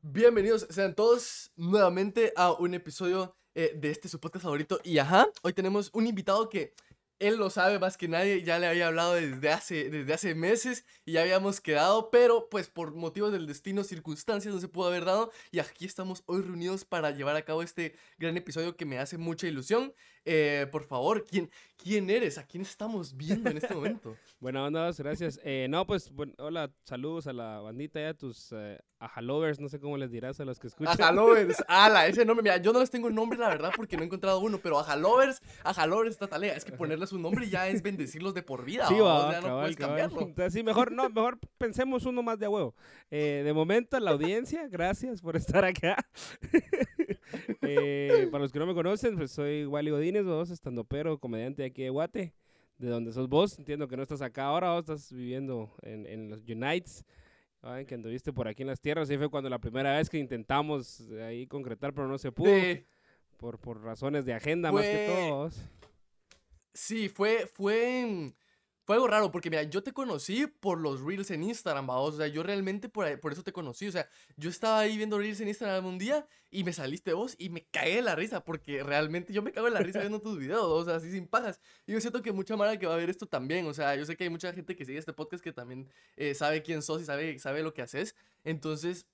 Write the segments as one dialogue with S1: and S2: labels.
S1: Bienvenidos sean todos nuevamente a un episodio eh, de este su podcast favorito. Y ajá, hoy tenemos un invitado que él lo sabe más que nadie, ya le había hablado desde hace, desde hace meses y ya habíamos quedado, pero pues por motivos del destino, circunstancias no se pudo haber dado. Y aquí estamos hoy reunidos para llevar a cabo este gran episodio que me hace mucha ilusión. Eh, por favor, ¿quién, ¿quién eres? ¿A quién estamos viendo en este momento?
S2: Bueno, onda, gracias. Eh, no, pues, bueno, hola, saludos a la bandita y a tus eh, ajalovers, no sé cómo les dirás a los que escuchan.
S1: Ajalovers, ala, ese nombre, mira, yo no les tengo nombre, la verdad, porque no he encontrado uno, pero ajalovers, ajalovers está talea, es que ponerles un nombre ya es bendecirlos de por vida,
S2: Sí,
S1: ¿o?
S2: va,
S1: ya no
S2: cabal,
S1: puedes
S2: cabal.
S1: cambiarlo.
S2: Entonces, sí, mejor, no, mejor pensemos uno más de a huevo. Eh, de momento, la audiencia, gracias por estar acá. Eh, para los que no me conocen, pues soy Wally Godínez, vos, estando pero, comediante de aquí de Guate, de donde sos vos. Entiendo que no estás acá ahora, vos estás viviendo en, en los Unites. Saben que anduviste por aquí en las tierras, y fue cuando la primera vez que intentamos eh, ahí concretar, pero no se pudo,
S1: Sí,
S2: por, por razones de agenda más que
S1: Fue-
S2: todo. vos.
S1: sí, fue, fue, fue algo raro, porque mira, yo te conocí por los reels en Instagram, vamos, o sea, yo realmente por, ahí- por eso te conocí, o sea, yo estaba ahí viendo reels en Instagram un día y me saliste vos y me cagué de la risa, porque realmente yo me cago en la risa viendo tus videos, o sea, así sin pajas. Y yo siento que mucha mara que va a ver esto también, o sea, yo sé que hay mucha gente que sigue este podcast que también eh, sabe quién sos y sabe, sabe lo que haces, entonces,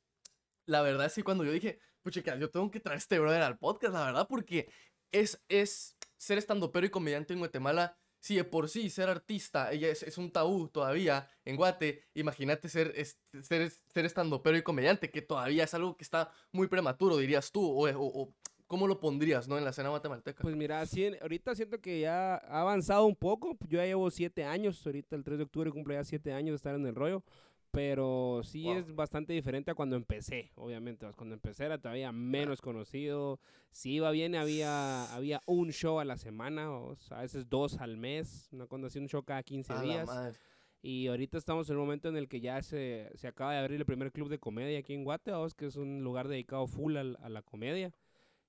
S1: la verdad es que cuando yo dije, pues chica, yo tengo que traer este brother al podcast, la verdad, porque es, es ser estando pero y comediante en Guatemala. Si de por sí ser artista ella es, es un tabú todavía en Guate, imagínate ser, es- ser, ser estando pero y comediante, que todavía es algo que está muy prematuro, dirías tú, o, o- o ¿cómo lo pondrías, no, en la escena guatemalteca?
S2: Pues mira, ahorita siento que ya ha avanzado un poco. Yo ya llevo siete años, ahorita el 3 de octubre cumplo ya siete años de estar en el rollo. Pero sí
S1: Wow.
S2: es bastante diferente a cuando empecé, obviamente. Cuando empecé era todavía menos conocido. Si iba bien, había, había un show a la semana, o sea, a veces dos al mes. Una cuando hacía un show cada 15
S1: A la
S2: días. Y ahorita estamos en un momento en el que ya se, se acaba de abrir el primer club de comedia aquí en Guate, vamos, que es un lugar dedicado full al- a la comedia,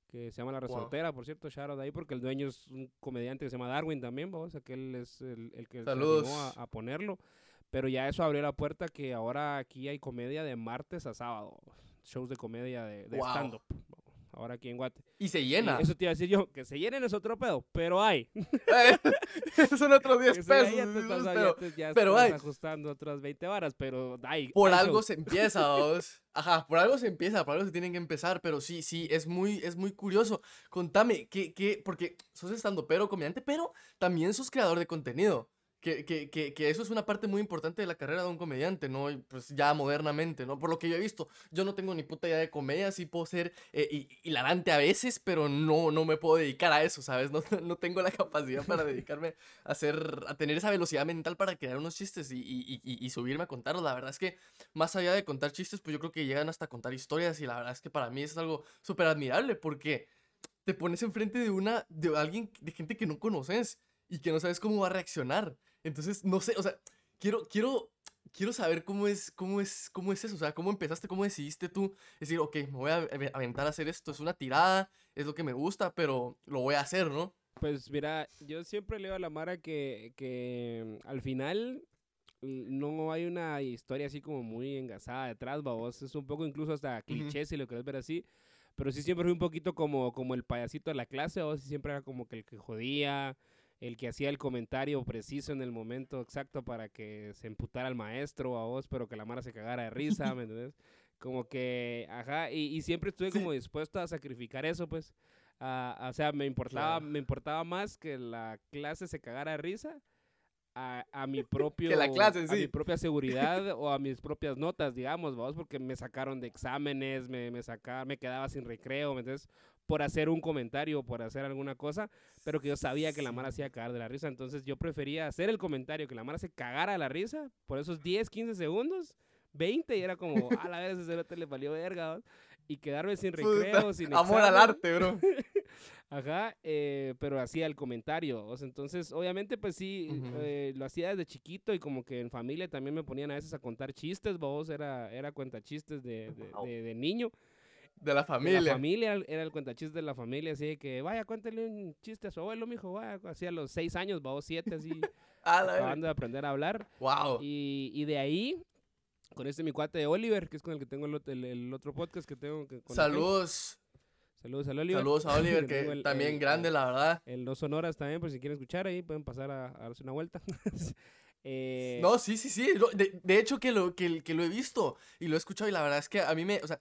S2: que se llama La
S1: Wow.
S2: Resortera, por cierto, shout out ahí, porque el dueño es un comediante que se llama Darwin también, vamos, o sea, que él es el, el que se animó a, a ponerlo. Pero ya eso abrió la puerta que ahora aquí hay comedia de martes a sábado, shows de comedia de, de
S1: Wow.
S2: stand-up, ahora aquí en Guate.
S1: Y se
S2: Y
S1: llena.
S2: eso te iba a decir yo, que se llenen es otro pedo, pero hay.
S1: Son otros 10
S2: Eso ya-
S1: pesos.
S2: ya te
S1: dices,
S2: estás- ya
S1: pero-
S2: te- ya
S1: pero
S2: estás
S1: hay.
S2: ajustando otras 20 varas, pero hay.
S1: por
S2: hay
S1: algo
S2: shows.
S1: se empieza, vos. Ajá, por algo se empieza, por algo se tienen que empezar, pero sí, sí, es muy, es muy curioso. Contame, ¿qué, qué? Porque sos estando pero comediante, pero también sos creador de contenido. Que, que, que, que eso es una parte muy importante de la carrera de un comediante, ¿no? Y, pues ya modernamente, ¿no? Por lo que yo he visto, yo no tengo ni puta idea de comedia, sí puedo ser eh, hi- hilarante a veces, pero no, no me puedo dedicar a eso, ¿sabes? No, no tengo la capacidad para dedicarme a hacer, a tener esa velocidad mental para crear unos chistes y, y, y, y subirme a contarlos. La verdad es que más allá de contar chistes, pues yo creo que llegan hasta contar historias y la verdad es que para mí es algo súper admirable porque te pones enfrente de una, de alguien, de gente que no conoces y que no sabes cómo va a reaccionar. Entonces, no sé, o sea, quiero, quiero, quiero saber cómo es, cómo es, cómo es eso, o sea, cómo empezaste, cómo decidiste tú decir, ok, me voy a ave- aventar a hacer esto, es una tirada, es lo que me gusta, pero lo voy a hacer, ¿no?
S2: Pues mira, yo siempre leo a la Mara que, que al final no hay una historia así como muy engasada detrás, babos. Es un poco incluso hasta cliché si lo querés ver así. Pero sí siempre fui un poquito como, como el payasito de la clase, o siempre era como que el que jodía, el que hacía el comentario preciso en el momento exacto para que se emputara al maestro a vos, pero que la Mara se cagara de risa, ¿me entendés? Como que, ajá, y, y siempre estuve
S1: Sí.
S2: como dispuesto a sacrificar eso, pues. a- o sea, me importaba,
S1: Claro.
S2: me importaba más que la clase se cagara de risa a, a mi propio
S1: la clase en
S2: a mi
S1: sí.
S2: propia seguridad o a mis propias notas, digamos, vamos, porque me sacaron de exámenes, me, me sacaron, me quedaba sin recreo, ¿me entiendes? Por hacer un comentario, por hacer alguna cosa, pero que yo sabía que la Mara se iba a cagar de la risa, entonces yo prefería hacer el comentario, que la Mara se cagara de la risa por esos 10, 15 segundos, 20, y era como, a la vez ese cerote le valió verga, ¿va? y quedarme sin recreo, sin
S1: Amor al arte, bro.
S2: Ajá, eh, pero hacía el comentario. o sea, entonces, obviamente, pues sí,
S1: Ujú.
S2: eh, lo hacía desde chiquito y como que en familia también me ponían a veces a contar chistes, vos era, era cuenta chistes de, de,
S1: Wow.
S2: de- de niño.
S1: De la
S2: De
S1: familia.
S2: la familia, era el cuentachistes de la familia, así de que, vaya, cuéntale un chiste a su abuelo, mijo, vaya, hacía los seis años, vos siete, así,
S1: A
S2: acabando de aprender a hablar.
S1: Wow.
S2: Y, y de ahí con este mi cuate de Oliver, que es con el que tengo el, ot- el- el otro podcast que tengo. que- con.
S1: Saludos.
S2: Saludos al Oliver.
S1: Saludos a Oliver, que
S2: el-
S1: también grande, la verdad.
S2: El Dos Sonoras también, por si quieren escuchar ahí, pueden pasar a, a darse una vuelta. Eh,
S1: No, sí, sí, sí. De, de hecho, que lo, que, que lo he visto y lo he escuchado y la verdad es que a mí me, o sea,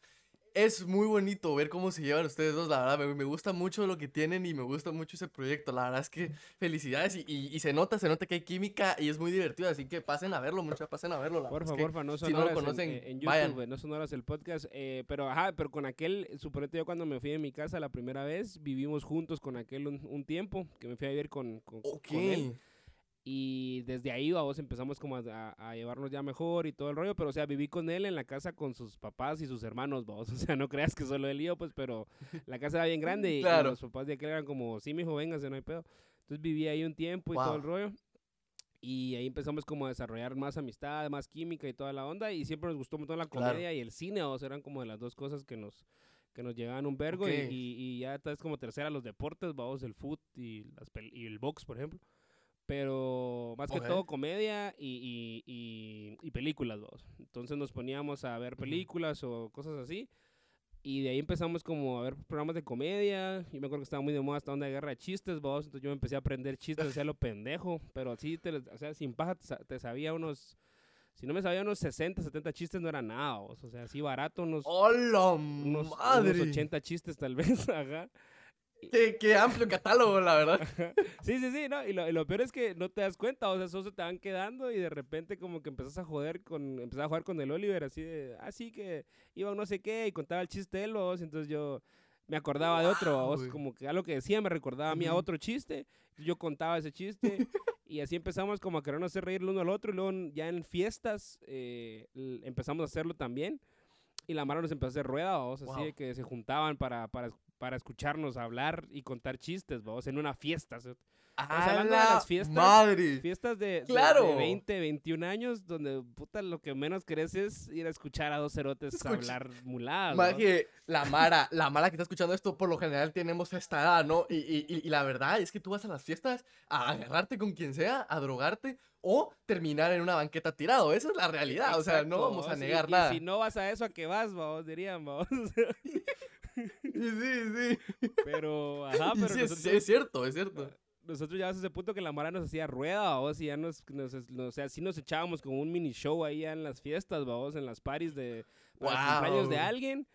S1: es muy bonito ver cómo se llevan ustedes dos, la verdad, me, me gusta mucho lo que tienen y me gusta mucho ese proyecto, la verdad es que felicidades y, y- y se nota, se nota que hay química y es muy divertido, así que pasen a verlo, muchachos, pasen a verlo. La
S2: Porfa,
S1: es que
S2: porfa, no
S1: si
S2: son
S1: no lo
S2: horas en-
S1: conocen,
S2: en, en
S1: vayan.
S2: YouTube, no son horas el podcast. eh, pero ajá, pero con aquel, suponete yo cuando me fui de mi casa la primera vez, vivimos juntos con aquel un, un tiempo, que me fui a vivir con, con, con él. Y desde ahí, vamos, empezamos como a, llevarnos ya mejor y todo el rollo. Pero, o sea, viví con él en la casa con sus papás y sus hermanos, vamos. O sea, no creas que solo él y yo, pues, pero la casa era bien grande y, los papás de aquel eran como, sí, mijo, véngase, no hay pedo. Entonces viví ahí un tiempo y todo el rollo. Y ahí empezamos como a desarrollar más amistad, más química y toda la onda. Y siempre nos gustó montón la
S1: Claro.
S2: comedia y el cine, o sea, eran como de las dos cosas que nos, que nos llegaban un vergo. y-
S1: Ok.
S2: Y, y ya es como tercera los deportes, vamos, el foot y, las y el box, por ejemplo. Pero más que todo comedia y, y, y, y películas, vamos. Entonces nos poníamos a ver películas o cosas así. Y de ahí empezamos como a ver programas de comedia. Yo me acuerdo que estaba muy de moda esta onda de guerra de chistes, vos. Entonces yo me empecé a aprender chistes, hacía lo pendejo. Pero así, te, o sea, sin paja, te, sa- te sabía unos... Si no me sabía unos 60, 70 chistes, no era nada, vos. O sea, así barato, unos,
S1: ¡Hola,
S2: unos, unos
S1: madre!
S2: 80 chistes tal vez, ajá.
S1: Qué, qué amplio catálogo, la verdad.
S2: Sí, sí, sí, ¿no? Y lo, y lo peor es que no te das cuenta, o sea, esos se te van quedando y de repente como que empezás a joder con, empezás a jugar con el Oliver, así de, así que iba a no sé qué y contaba el chiste de él, vos, entonces yo me acordaba de otro, vos,
S1: güey.
S2: como que algo que decía me recordaba a mí a otro chiste, yo contaba ese chiste y así empezamos como a querernos hacer reír el uno al otro y luego ya en fiestas eh, empezamos a hacerlo también y la mara nos empezó a hacer rueda, vos, así
S1: Guau.
S2: de que se juntaban para, para, para escucharnos hablar y contar chistes, vos, en una fiesta, ¿sí? hablando de
S1: ¡A
S2: las
S1: la
S2: fiestas,
S1: Madre.
S2: Fiestas de, de- de,
S1: ¡Claro!
S2: 20, 21 años donde puta lo que menos querés es ir a escuchar a dos cerotes hablar muladas.
S1: Más que la Mara, la Mara que está escuchando esto, por lo general tenemos esta edad, ¿no? Y, y- y- y la verdad es que tú vas a las fiestas a agarrarte con quien sea, a drogarte o terminar en una banqueta tirado. Esa es la realidad, o sea, no vamos a
S2: y-
S1: negar
S2: y
S1: nada.
S2: si no vas a eso, ¿a qué vas, vos? Dirían, vos.
S1: Sí, sí, sí.
S2: pero, ajá, pero
S1: sí, es,
S2: nosotros,
S1: es cierto, es cierto.
S2: nosotros ya a ese punto que la Mara nos hacía rueda, vos, y ya nos, nos, nos- o sea, sí nos echábamos como un mini show ahí ya en las fiestas, vos, en las paris de para los cumpleaños de alguien.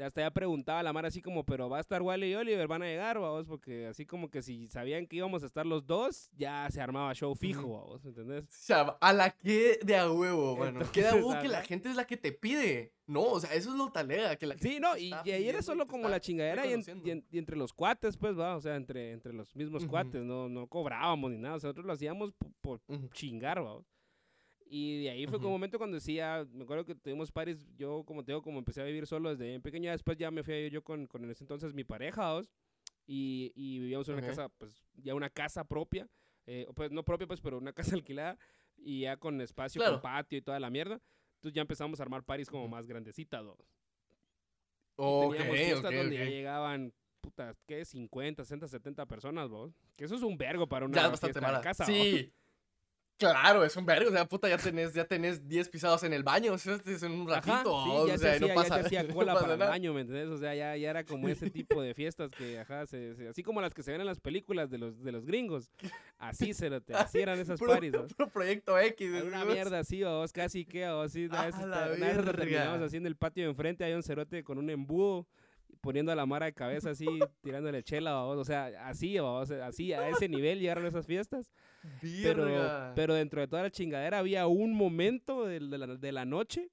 S2: Hasta ya preguntaba la Mara así como, pero va a estar Wally y Oliver, van a llegar, vamos, porque así como que si sabían que íbamos a estar los dos, ya se armaba show fijo, vamos, ¿entendés?
S1: O sea, a la que de a huevo, a
S2: Entonces,
S1: huevo que la gente es la que te pide. No, o sea, eso es lo talega, que la gente
S2: Sí, no, y, y ahí era solo como la chingadera y, en-
S1: reconociendo.
S2: y en- y entre los cuates, pues, va, o sea, entre, entre los mismos cuates, no, no cobrábamos ni nada, o sea, nosotros lo hacíamos po- por,
S1: Ujú.
S2: chingar, va. Y de ahí fue como un momento cuando decía, me acuerdo que tuvimos pares, yo como te digo, como empecé a vivir solo desde bien pequeño, ya después ya me fui yo con, con en ese entonces mi pareja, ¿vos? y, y vivíamos en una casa, pues, ya una casa propia, eh, pues no propia, pues, pero una casa alquilada, y ya con espacio,
S1: Claro.
S2: con patio y toda la mierda. Entonces ya empezamos a armar paris como más grandecitas, ¿no?
S1: Ok,
S2: teníamos fiestas
S1: ok,
S2: donde ya
S1: ok.
S2: llegaban, puta, ¿qué? 50, 60, 70 personas, vos. Que eso es un vergo para una
S1: Ya es bastante
S2: fiesta de
S1: mala.
S2: casa,
S1: sí. Claro, es un vergo. O sea, puta, ya tenés, ya tenés 10 pisados en el baño. O sea, es en un ratito.
S2: sí,
S1: o
S2: ya,
S1: sea,
S2: se
S1: no pasa,
S2: ya hacía cola para el
S1: nada.
S2: baño, ¿me entendés? O sea, ya, ya era como ese tipo de fiestas que, ajá, se, se- así como las que se ven en las películas de los, de los gringos. Así se lo te, así eran esas paris, ¿no?
S1: puro proyecto X.
S2: Una
S1: ¿no?
S2: mierda así, o vos casi que, o así, una vez,
S1: A
S2: esta-
S1: la
S2: una vez hasta
S1: verga.
S2: terminamos así en el patio de enfrente, hay un cerote con un embudo, poniendo a la mara de cabeza así, tirándole chela, o sea, así, o sea, así, a ese nivel llegaron esas fiestas. Pero, pero dentro de toda la chingadera había un momento de, de la, de la noche.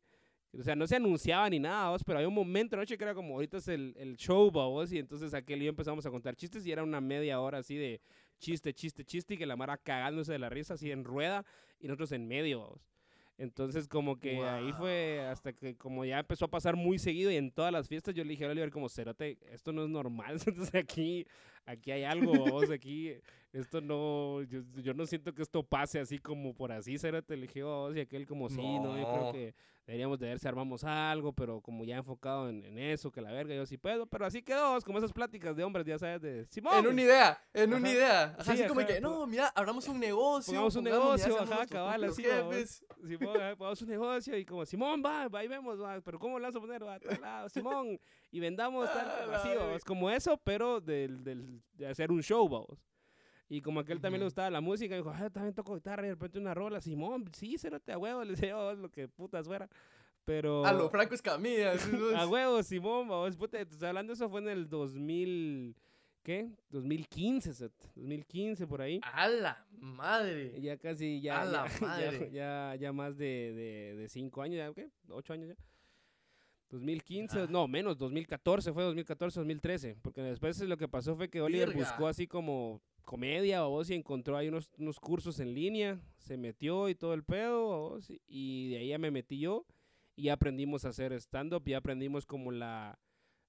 S2: O sea, no se anunciaba ni nada, vos, pero había un momento de noche que era como ahorita es el, el show, vos, y entonces aquel y yo empezamos a contar chistes y era una media hora así de chiste, chiste, chiste, y que la Mara cagándose de la risa así en rueda y nosotros en medio, vos. Entonces como que ahí fue hasta que como ya empezó a pasar muy seguido y en todas las fiestas yo le dije a Oliver como, cerote, esto no es normal, entonces aquí, aquí hay algo, vos, aquí, esto no, yo, yo, no siento que esto pase así como por así, será te eligió vos y aquel como sí, no. yo creo que deberíamos de ver si armamos algo, pero como ya enfocado en, en eso, que la verga, yo sí puedo, pero así quedó, como esas pláticas de hombres, ya sabes, de Simón.
S1: En una idea, en una idea. así como que, no, mira, abramos un negocio.
S2: Pongamos un negocio, ajá, cabal, así. Simón, pongamos un negocio y como, Simón, va, va, ahí vemos, va, pero ¿cómo lo vamos a poner? Va, tal lado, Simón, y vendamos tal, ah, como eso, pero del, del, de hacer un show, vamos. Y como aquel también le gustaba la música, dijo, ah, también toco guitarra y de repente una rola. Simón, sí, cérate a huevo. Le decía, oh, lo que putas fuera. Pero...
S1: A lo Franco Escamilla.
S2: a huevo, Simón, vos, puta, estoy hablando, eso fue en el 2000... ¿Qué? 2015, 2015 por ahí.
S1: ¡A la madre!
S2: Ya casi, ya,
S1: ¡A la madre!
S2: Ya, ya, más de, de, de, cinco años, ¿ya qué? Ocho años ya. 2015, no, menos, 2014, fue 2014, 2013, porque después lo que pasó fue que Oliver buscó así como comedia o vos y encontró ahí unos, unos, cursos en línea, se metió y todo el pedo, y de ahí ya me metí yo y aprendimos a hacer stand-up y aprendimos como la,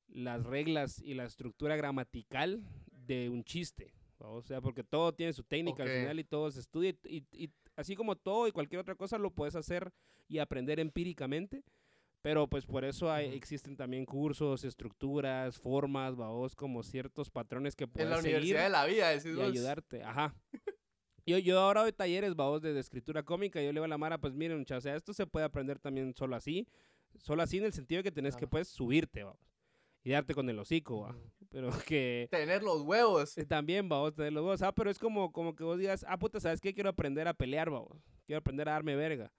S2: las reglas y la estructura gramatical de un chiste, o sea, porque todo tiene su técnica al final y todo se estudia y, y, así como todo y cualquier otra cosa lo puedes hacer y aprender empíricamente. Pero pues por eso hay, existen también cursos, estructuras, formas, vos como ciertos patrones que puedes
S1: En la
S2: seguir
S1: universidad de la vida,
S2: y ayudarte. Ajá. Yo, yo ahora doy talleres, vamos, de, escritura cómica. Yo le digo a la Mara, pues miren, o sea, esto se puede aprender también solo así. Solo así en el sentido de que tenés que, pues, subirte, vamos. Y darte con el hocico, va. Pero que...
S1: Tener los huevos.
S2: Eh, también, vamos, tener los huevos. Ah, pero es como, como que vos digas, ah, puta, ¿sabes qué? Quiero aprender a pelear, vamos. Quiero aprender a darme verga.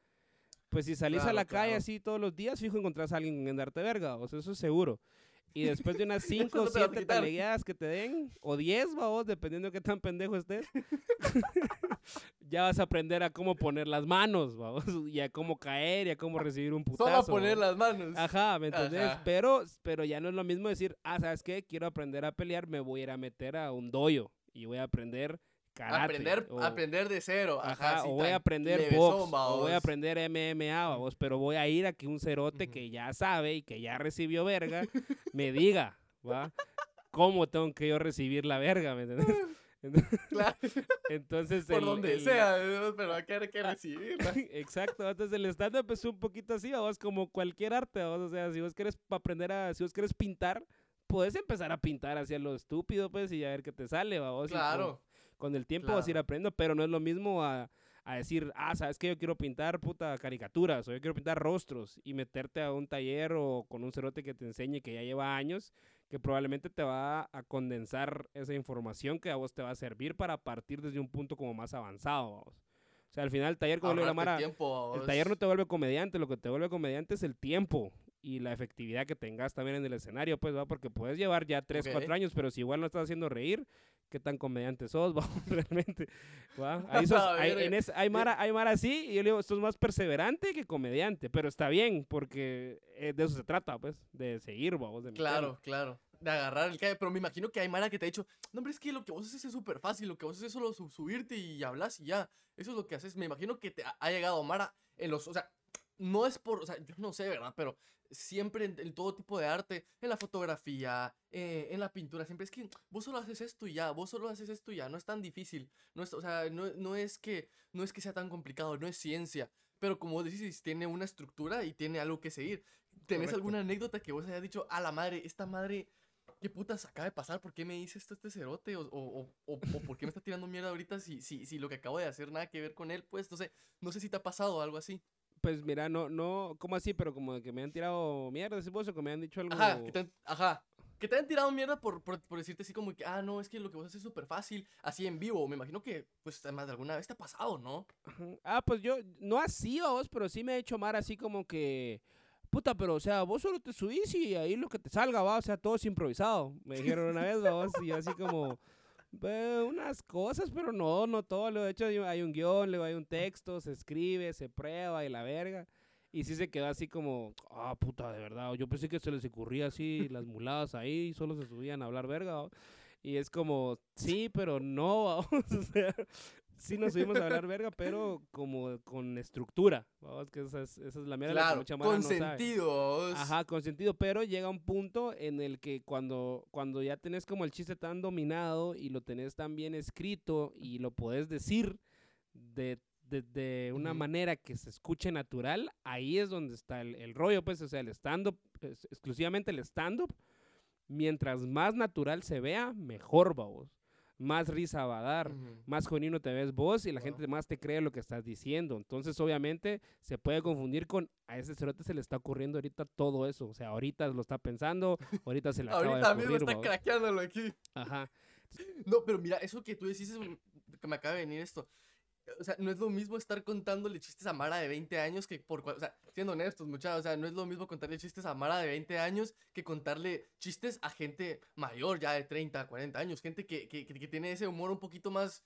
S2: Pues si salís a la calle así todos los días, fijo encontrás a alguien en darte verga, o sea, eso es seguro. Y después de unas 5 o 7 talegueadas que te den, o 10, vos, dependiendo de qué tan pendejo estés, ya vas a aprender a cómo poner las manos, vamos, y a cómo caer, y a cómo recibir un putazo.
S1: Solo a poner las manos.
S2: Ajá, ¿me entendés? Pero, pero ya no es lo mismo decir, ah, ¿sabes qué? Quiero aprender a pelear, me voy a ir a meter a un doyo y voy a aprender
S1: aprender, aprender de cero. Ajá,
S2: o voy a aprender box, o voy a aprender MMA, vos, pero voy a ir a que un cerote que ya sabe y que ya recibió verga me diga, ¿va? ¿Cómo tengo que yo recibir la verga, me entiendes?
S1: Claro.
S2: Entonces,
S1: por donde sea, pero hay que, que recibirla.
S2: Exacto, entonces el stand-up es un poquito así, vos, como cualquier arte, vos, o sea, si vos quieres aprender a, si vos quieres pintar, puedes empezar a pintar hacia lo estúpido, pues, y a ver qué te sale, vos.
S1: Claro
S2: con el tiempo vas a ir aprendiendo, pero no es lo mismo a, a, decir, ah, sabes que yo quiero pintar puta caricaturas o yo quiero pintar rostros y meterte a un taller o con un cerote que te enseñe que ya lleva años, que probablemente te va a condensar esa información que a vos te va a servir para partir desde un punto como más avanzado, vamos. O sea, al final el taller, como Mara, el taller no te vuelve comediante, lo que te vuelve comediante es el tiempo y la efectividad que tengas también en el escenario, pues, va, porque puedes llevar ya 3, 4 años, pero si igual no estás haciendo reír, qué tan comediante sos, vamos, realmente. Ahí sos, hay, en es, hay, Mara, hay Mara así, y yo le digo, sos más perseverante que comediante, pero está bien, porque eh, de eso se trata, pues, de seguir, vamos. De
S1: claro, claro. De agarrar el calle, pero me imagino que hay Mara que te ha dicho, no, hombre, es que lo que vos haces es súper fácil, lo que vos haces es solo subirte y hablas y ya. Eso es lo que haces. Me imagino que te ha llegado Mara en los, o sea, no es por, o sea, yo no sé, ¿verdad? Pero siempre en, todo tipo de arte, en la fotografía, eh, en la pintura, siempre es que vos solo haces esto y ya, vos solo haces esto y ya, no es tan difícil, no es, o sea, no, no es que, no es que sea tan complicado, no es ciencia, pero como decís, tiene una estructura y tiene algo que seguir. ¿Tenés alguna anécdota que vos hayas dicho, a la madre, esta madre, qué putas acaba de pasar? ¿Por qué me dice esto este cerote? O, o, o, por qué me está tirando mierda ahorita si, si, si lo que acabo de hacer nada que ver con él? Pues, no sé, no sé si te ha pasado algo así.
S2: Pues mira, no, no, ¿cómo así? Pero como que me han tirado mierda, ¿sí vos? O que me han dicho algo.
S1: Ajá, que te, ajá. Que te han tirado mierda por, por, por, decirte así como que, ah, no, es que lo que vos haces es súper fácil, así en vivo. Me imagino que, pues, además de alguna vez te ha pasado, ¿no?
S2: Ah, pues yo, no así vos, pero sí me he hecho mar así como que, puta, pero, o sea, vos solo te subís y ahí lo que te salga, va, o sea, todo es improvisado. Me dijeron una vez, vos, y así como unas cosas, pero no, no todo. De hecho, hay un guion, luego hay un texto, se escribe, se prueba y la verga. Y sí se quedó así como, ah, puta, de verdad. Yo pensé que se les ocurría así las muladas ahí solo se subían a hablar verga. Y es como, sí, pero no, o sea, sí nos subimos a hablar verga, pero como con estructura. Vamos, que esa es, esa es la mierda
S1: Claro,
S2: que mara
S1: con
S2: no
S1: sentido.
S2: Ajá, con sentido, pero llega un punto en el que cuando, cuando ya tenés como el chiste tan dominado y lo tenés tan bien escrito y lo podés decir de, de, de una manera que se escuche natural, ahí es donde está el, el rollo, pues, o sea, el stand-up, exclusivamente el stand-up, mientras más natural se vea, mejor, vamos. Más risa va a dar más genuino te ves vos y la
S1: Wow.
S2: gente más te cree lo que estás diciendo. Entonces, obviamente, se puede confundir con a ese cerote se le está ocurriendo ahorita todo eso. O sea, ahorita lo está pensando, ahorita se le acaba
S1: Ahorita
S2: de
S1: mismo
S2: ocurrir.
S1: está
S2: ¿va?
S1: craqueándolo aquí.
S2: Ajá.
S1: No, pero mira, eso que tú decís es un- que me acaba de venir esto. O sea, no es lo mismo estar contándole chistes a Mara de 20 años que por... O sea, siendo honestos, muchachos, o sea, no es lo mismo contarle chistes a Mara de 20 años que contarle chistes a gente mayor, ya de 30, 40 años. Gente que, que, que- tiene ese humor un poquito más...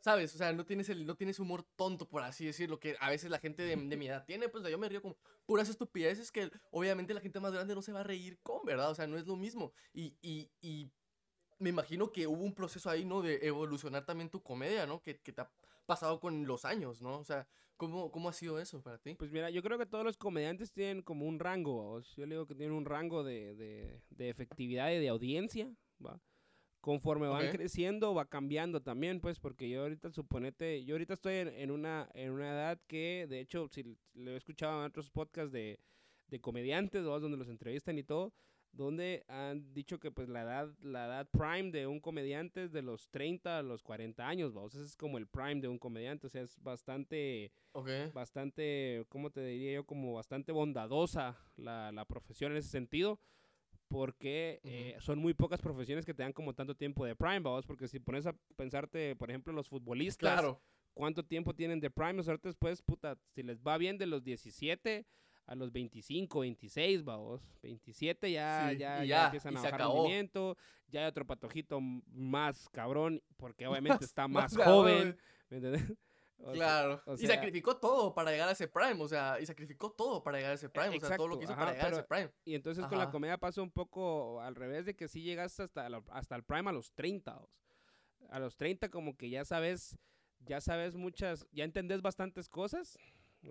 S1: ¿Sabes? O sea, no tienes, el, no tienes humor tonto, por así decirlo, que a veces la gente de, mi edad tiene. Pues yo me río como puras estupideces que obviamente la gente más grande no se va a reír con, ¿verdad? O sea, no es lo mismo. Y, y, y me imagino que hubo un proceso ahí, ¿no? De evolucionar también tu comedia, ¿no? Que, pasado con los años, ¿no? O sea, ¿cómo, cómo ha sido eso para ti?
S2: Pues mira, yo creo que todos los comediantes tienen como un rango. ¿vaos? Yo le digo que tienen un rango de, de, de efectividad y de audiencia. ¿va? Conforme van
S1: Ok.
S2: creciendo, va cambiando también, pues, porque yo ahorita, suponete, yo ahorita estoy en, en una, en una edad que, de hecho, si lo he escuchado en otros podcasts de, de comediantes, ¿va? donde los entrevistan y todo, donde han dicho que pues la edad, la edad prime de un comediante es de los 30 a los 40 años, ¿va? O sea, ese es como el prime de un comediante, o sea, es bastante
S1: Ok.
S2: bastante, ¿cómo te diría yo? Como bastante bondadosa la, la profesión en ese sentido, porque eh, son muy pocas profesiones que te dan como tanto tiempo de prime, vamos, porque si pones a pensarte, por ejemplo, los futbolistas,
S1: Claro.
S2: ¿cuánto tiempo tienen de prime? Ahorita después, puta, si les va bien de los 17 a los 25, 26, vamos, 27 ya,
S1: Sí,
S2: ya, ya
S1: ya,
S2: empiezan a bajar rendimiento, ya hay otro patojito más cabrón, porque obviamente está más,
S1: más
S2: joven. ¿me entiendes? O sea,
S1: Claro. y sacrificó todo para llegar a ese prime, o sea, y sacrificó todo para llegar a ese prime, o sea, todo lo que hizo
S2: ajá,
S1: para llegar a ese prime.
S2: Y entonces con la comedia pasa un poco al revés de que si llegas hasta, la- hasta el prime a los 30. vos. A los 30 como que ya sabes, ya sabes muchas, ya entendés bastantes cosas,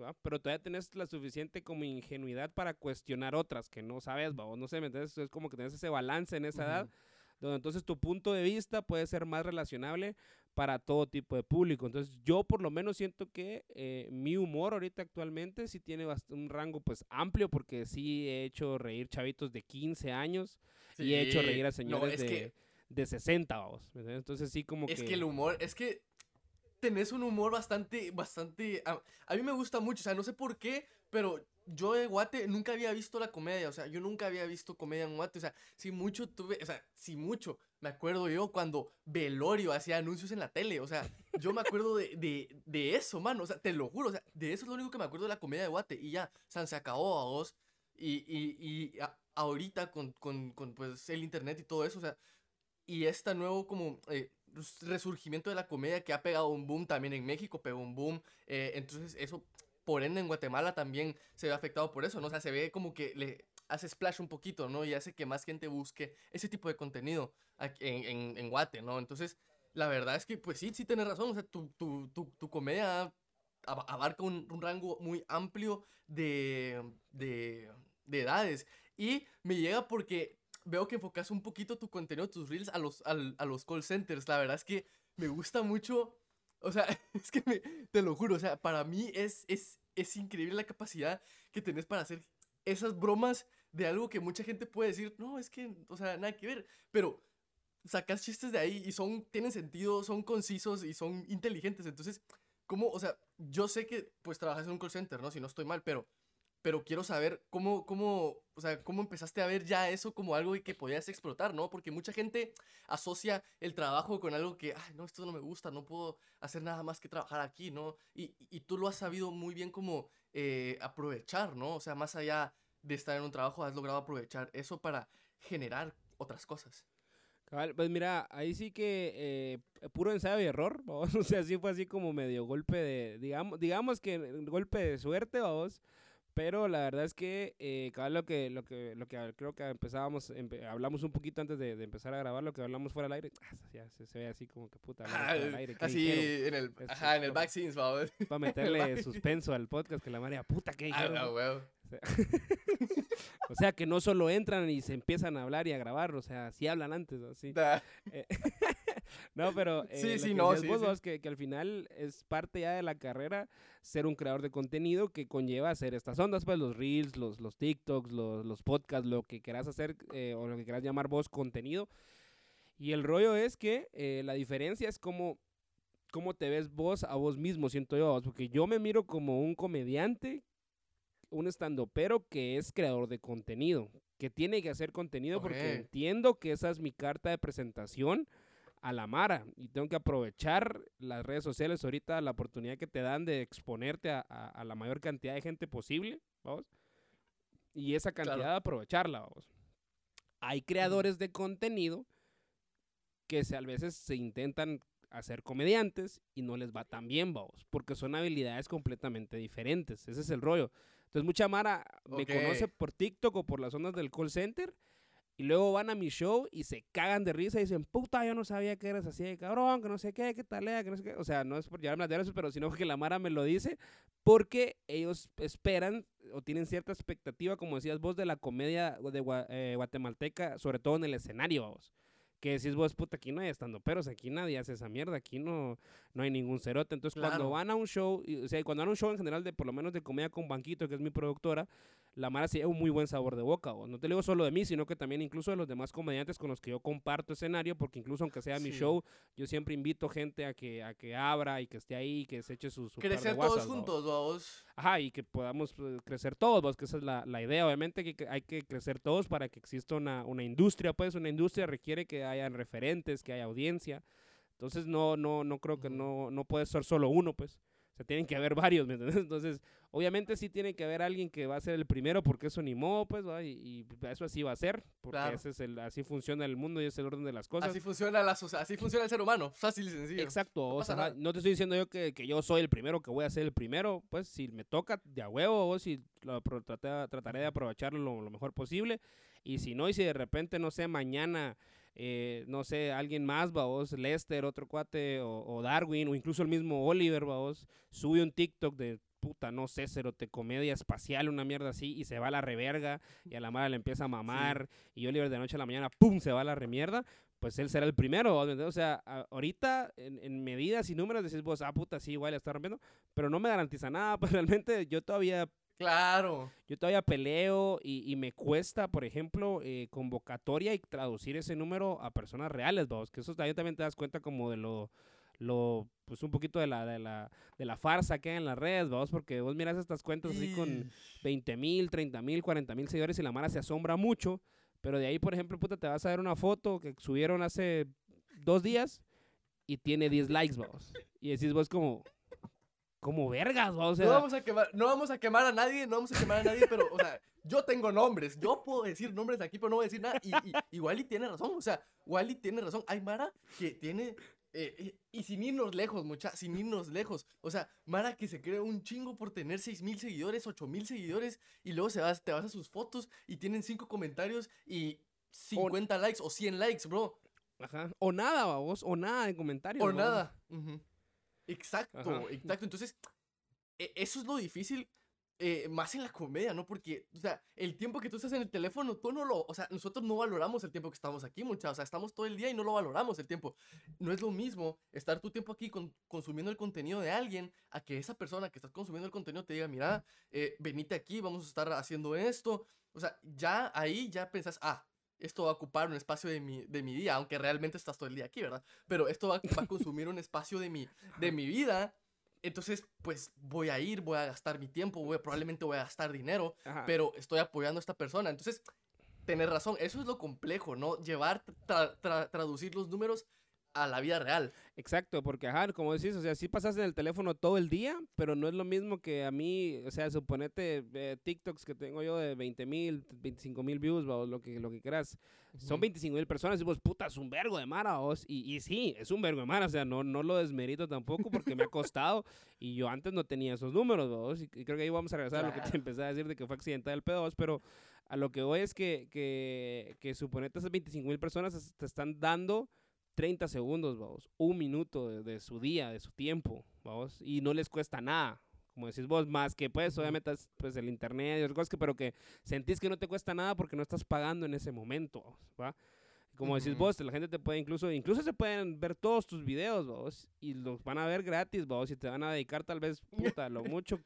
S2: ¿va? pero todavía tenés la suficiente como ingenuidad para cuestionar otras que no sabes, ¿va? O no sé, ¿me entiendes? Es como que tenés ese balance en esa edad,
S1: Ujú.
S2: donde entonces tu punto de vista puede ser más relacionable para todo tipo de público. Entonces yo por lo menos siento que eh, mi humor ahorita actualmente sí tiene un rango pues amplio porque sí he hecho reír chavitos de 15 años y he hecho
S1: Sí.
S2: reír a
S1: No,
S2: señores
S1: es
S2: de,
S1: que-
S2: de 60, vamos. Entonces sí como
S1: Es
S2: que...
S1: que el humor, es que tenés un humor bastante, bastante... A, mí me gusta mucho, o sea, no sé por qué, pero yo de Guate nunca había visto la comedia, o sea, yo nunca había visto comedia en Guate, o sea, si mucho tuve, o sea, si mucho, me acuerdo yo cuando Velorio hacía anuncios en la tele, o sea, yo me acuerdo de, de, de eso, mano, o sea, te lo juro, o sea, de eso es lo único que me acuerdo de la comedia de Guate, y ya, o sea, se acabó a vos, y, y, y ahorita con, con, con, pues, el internet y todo eso, o sea, y este nuevo como eh, resurgimiento de la comedia que ha pegado un boom también en México, pegó un boom. eh, entonces eso, por ende, en Guatemala también se ve afectado por eso, ¿no? O sea, se ve como que le hace splash un poquito, ¿no? Y hace que más gente busque ese tipo de contenido en, en, en Guate, ¿no? Entonces, la verdad es que, pues sí, sí tienes razón. O sea, tu, tu, tu, tu comedia ab- abarca un, un rango muy amplio de, de, de edades. Y me llega porque veo que enfocas un poquito tu contenido, tus reels a los, al- a los call centers. La verdad es que me gusta mucho. O sea, es que me- te lo juro, o sea, para mí es, es, es increíble la capacidad que tenés para hacer esas bromas de algo que mucha gente puede decir, no, es que, o sea, nada que ver. Pero sacas chistes de ahí y son, tienen sentido, son concisos y son inteligentes. Entonces, ¿cómo, o sea, yo sé que pues trabajas en un call center, ¿no? Si no estoy mal, pero pero quiero saber cómo, cómo, o sea, cómo empezaste a ver ya eso como algo que podías explotar, ¿no? Porque mucha gente asocia el trabajo con algo que, ay, no, esto no me gusta, no puedo hacer nada más que trabajar aquí, ¿no? Y, y tú lo has sabido muy bien como eh, aprovechar, ¿no? O sea, más allá de estar en un trabajo, has logrado aprovechar eso para generar otras cosas.
S2: Cabal, pues mira, ahí sí que eh, puro ensayo y error, vamos. O sea, sí fue así como medio golpe de, digamos, digamos que golpe de suerte, vamos. Pero la verdad es que, eh, cada lo que, lo que, lo que creo que empezábamos, hablamos un poquito antes de, empezar a grabar, lo que hablamos fuera del aire, ah, ya se, ve así como que puta.
S1: Ah, aire, así en el, ajá, en el vaccines,
S2: Para meterle suspenso al podcast, que la María, puta, ¿qué
S1: ah, dijeron?
S2: o sea, que no solo entran y se empiezan a hablar y a grabar, o sea, sí hablan antes, así. Eh, no, pero eh,
S1: sí, sí, no,
S2: sí, Que, que, al final es parte ya de la carrera ser un creador de contenido que conlleva hacer estas ondas, pues los reels, los, los TikToks, los, los podcasts, lo que quieras hacer eh, o lo que quieras llamar vos contenido. Y el rollo es que eh, la diferencia es como cómo te ves vos a vos mismo, siento yo, porque yo me miro como un comediante, un estandopero que es creador de contenido, que tiene que hacer contenido porque entiendo que esa es mi carta de presentación a la Mara y tengo que aprovechar las redes sociales ahorita, la oportunidad que te dan de exponerte a, la mayor cantidad de gente posible, vamos. Y esa cantidad de aprovecharla, vamos. Hay creadores de contenido que se, a veces se intentan hacer comediantes y no les va tan bien, vamos, porque son habilidades completamente diferentes. Ese es el rollo. Entonces, mucha Mara me conoce por TikTok o por las zonas del call center y luego van a mi show y se cagan de risa y dicen, puta, yo no sabía que eras así de cabrón, que no sé qué, que talea, que no sé qué. O sea, no es por llevarme las de pero sino que la Mara me lo dice porque ellos esperan o tienen cierta expectativa, como decías vos, de la comedia de eh, guatemalteca, sobre todo en el escenario, vos que decís vos, puta, aquí no hay estando pero aquí nadie hace esa mierda, aquí no, no hay ningún cerote. Entonces, cuando van a un show, o sea, cuando van a un show en general de por lo menos de comedia con Banquito, que es mi productora, la Mara sí un muy buen sabor de boca. ¿o? No te digo solo de mí, sino que también incluso de los demás comediantes con los que yo comparto escenario, porque incluso aunque sea mi show, yo siempre invito gente a que, a que abra y que esté ahí, que se eche su... su
S1: crecer todos juntos, vos.
S2: Ajá, y que podamos pues, crecer todos, vos, que esa es la, la, idea. Obviamente que hay que crecer todos para que exista una, una industria, pues una industria requiere que haya referentes, que haya audiencia. Entonces no, no, no creo que no, no puede ser solo uno, pues sea, tienen que haber varios, ¿me entiendes? Entonces, obviamente sí tiene que haber alguien que va a ser el primero porque eso ni modo, pues, y, eso así va a ser, porque ese es el, así funciona el mundo y es el orden de las cosas.
S1: Así funciona, la, así funciona el ser humano, fácil y sencillo.
S2: Exacto, no, o sea, no te estoy diciendo yo que, que, yo soy el primero, que voy a ser el primero, pues, si me toca de a huevo, o si lo, trataré de aprovecharlo lo, lo mejor posible, y si no, y si de repente, no sé, mañana eh, no sé, alguien más, vos, Lester, otro cuate, o, Darwin, o incluso el mismo Oliver, vos, sube un TikTok de puta, no sé, cerote, comedia espacial, una mierda así, y se va a la reverga, y a la madre le empieza a mamar, y Oliver de noche a la mañana, pum, se va a la remierda, pues él será el primero, o sea, ahorita en, medidas y números decís vos, ah, puta, sí, igual está rompiendo, pero no me garantiza nada, pues realmente yo todavía
S1: Claro.
S2: Yo todavía peleo y, me cuesta, por ejemplo, eh, convocatoria y traducir ese número a personas reales, vos, que eso también, también te das cuenta como de lo, lo pues un poquito de la, de la, de la farsa que hay en las redes, vos, porque vos miras estas cuentas así con 20 mil, 30 mil, 40 mil seguidores y la mara se asombra mucho, pero de ahí, por ejemplo, puta, te vas a ver una foto que subieron hace dos días y tiene 10 likes, vos. Y decís vos como, como vergas, o sea.
S1: No vamos a quemar, no vamos a quemar a nadie, no vamos a quemar a nadie, pero, o sea, yo tengo nombres, yo puedo decir nombres aquí, pero no voy a decir nada. Y, y, Wally tiene razón, o sea, Wally tiene razón. Hay Mara que tiene. Eh, eh, y sin irnos lejos, mucha, sin irnos lejos. O sea, Mara que se cree un chingo por tener 6 mil seguidores, 8 mil seguidores, y luego se vas, te vas a sus fotos y tienen 5 comentarios y 50 likes o 100 likes, bro.
S2: Ajá. O nada, vos, o nada de comentarios.
S1: O nada. Exacto, exacto. Entonces, e, eso es lo difícil, eh, más en la comedia, ¿no? Porque, o sea, el tiempo que tú estás en el teléfono, tú no lo, o sea, nosotros no valoramos el tiempo que estamos aquí, muchachos, o sea, estamos todo el día y no lo valoramos el tiempo. No es lo mismo estar tu tiempo aquí con, consumiendo el contenido de alguien a que esa persona que estás consumiendo el contenido te diga, mira, eh, venite aquí, vamos a estar haciendo esto. O sea, ya ahí ya pensás, ah, esto va a ocupar un espacio de mi, de mi día, aunque realmente estás todo el día aquí, ¿verdad? Pero esto va, a consumir un espacio de mi, de mi vida. Entonces, pues voy a ir, voy a gastar mi tiempo, voy, probablemente voy a gastar dinero, pero estoy apoyando a esta persona. Entonces, tener razón, eso es lo complejo, ¿no? Llevar, traducir los números a la vida real.
S2: Exacto, porque, ajá, como decís, o sea, sí pasas en el teléfono todo el día, pero no es lo mismo que a mí, o sea, suponete eh, TikToks que tengo yo de 20 mil, 25 mil views, o lo que, lo que quieras. Son 25 mil personas y vos, puta, es un vergo de mara, vos. Y, y sí, es un vergo de mara, o sea, no, no lo desmerito tampoco porque me ha costado y yo antes no tenía esos números, vos. Y, creo que ahí vamos a regresar a lo que te empecé a decir de que fue accidental el pedo, pero a lo que voy es que, que, que suponete esas 25 mil personas te están dando 30 segundos, vamos, un minuto de, su día, de su tiempo, vamos, y no les cuesta nada, como decís vos, más que pues obviamente pues el internet y otras cosas, que, pero que sentís que no te cuesta nada porque no estás pagando en ese momento, ¿va? Como decís vos, la gente te puede incluso, incluso se pueden ver todos tus videos, vos, y los van a ver gratis, vos, y te van a dedicar tal vez, puta, lo mucho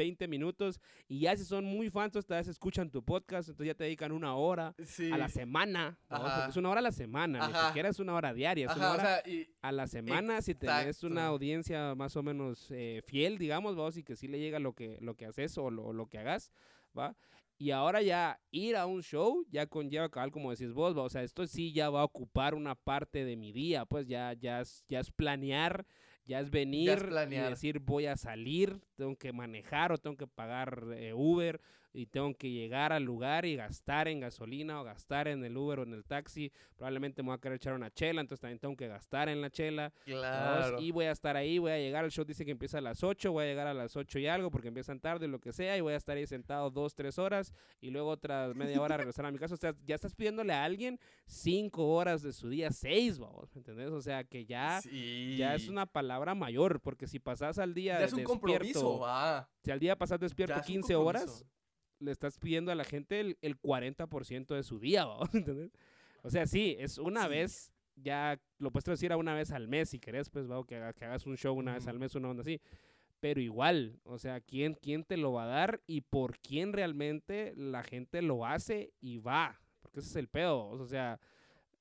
S2: 20 minutos y ya si son muy fans, vez escuchan tu podcast, entonces ya te dedican una hora a la semana, es una hora a la semana, ni siquiera es una hora diaria, es una hora a la semana si tenés una audiencia más o menos eh, fiel, digamos, vos, y que sí le llega lo que, lo que haces o lo, lo que hagas, ¿va? Y ahora ya ir a un show ya conlleva cabal como decís vos, ¿va? o sea, esto sí ya va a ocupar una parte de mi día, pues ya, ya, ya es planear ya es venir y decir voy a salir, tengo que manejar o tengo que pagar eh, Uber y tengo que llegar al lugar y gastar en gasolina o gastar en el Uber o en el taxi. Probablemente me voy a querer echar una chela, entonces también tengo que gastar en la chela.
S1: Claro.
S2: Y voy a estar ahí, voy a llegar, el show dice que empieza a las 8, voy a llegar a las 8 y algo porque empiezan tarde, lo que sea, y voy a estar ahí sentado dos, tres horas y luego otra media hora regresar a mi casa. O sea, ya estás pidiéndole a alguien cinco horas de su día, seis, vamos, ¿entendés? O sea, que ya, ya es una palabra mayor, porque si pasas al día
S1: ya es un compromiso,
S2: Si al día pasas despierto 15 horas, le estás pidiendo a la gente el, el 40% de su día. ¿entendés? O sea, sí, es una vez, ya lo puedes decir a una vez al mes si querés, pues, ¿va? Que, hagas un show una vez al mes, una onda así. Pero igual, o sea, ¿quién, ¿quién te lo va a dar y por quién realmente la gente lo hace y va? Porque ese es el pedo, o sea,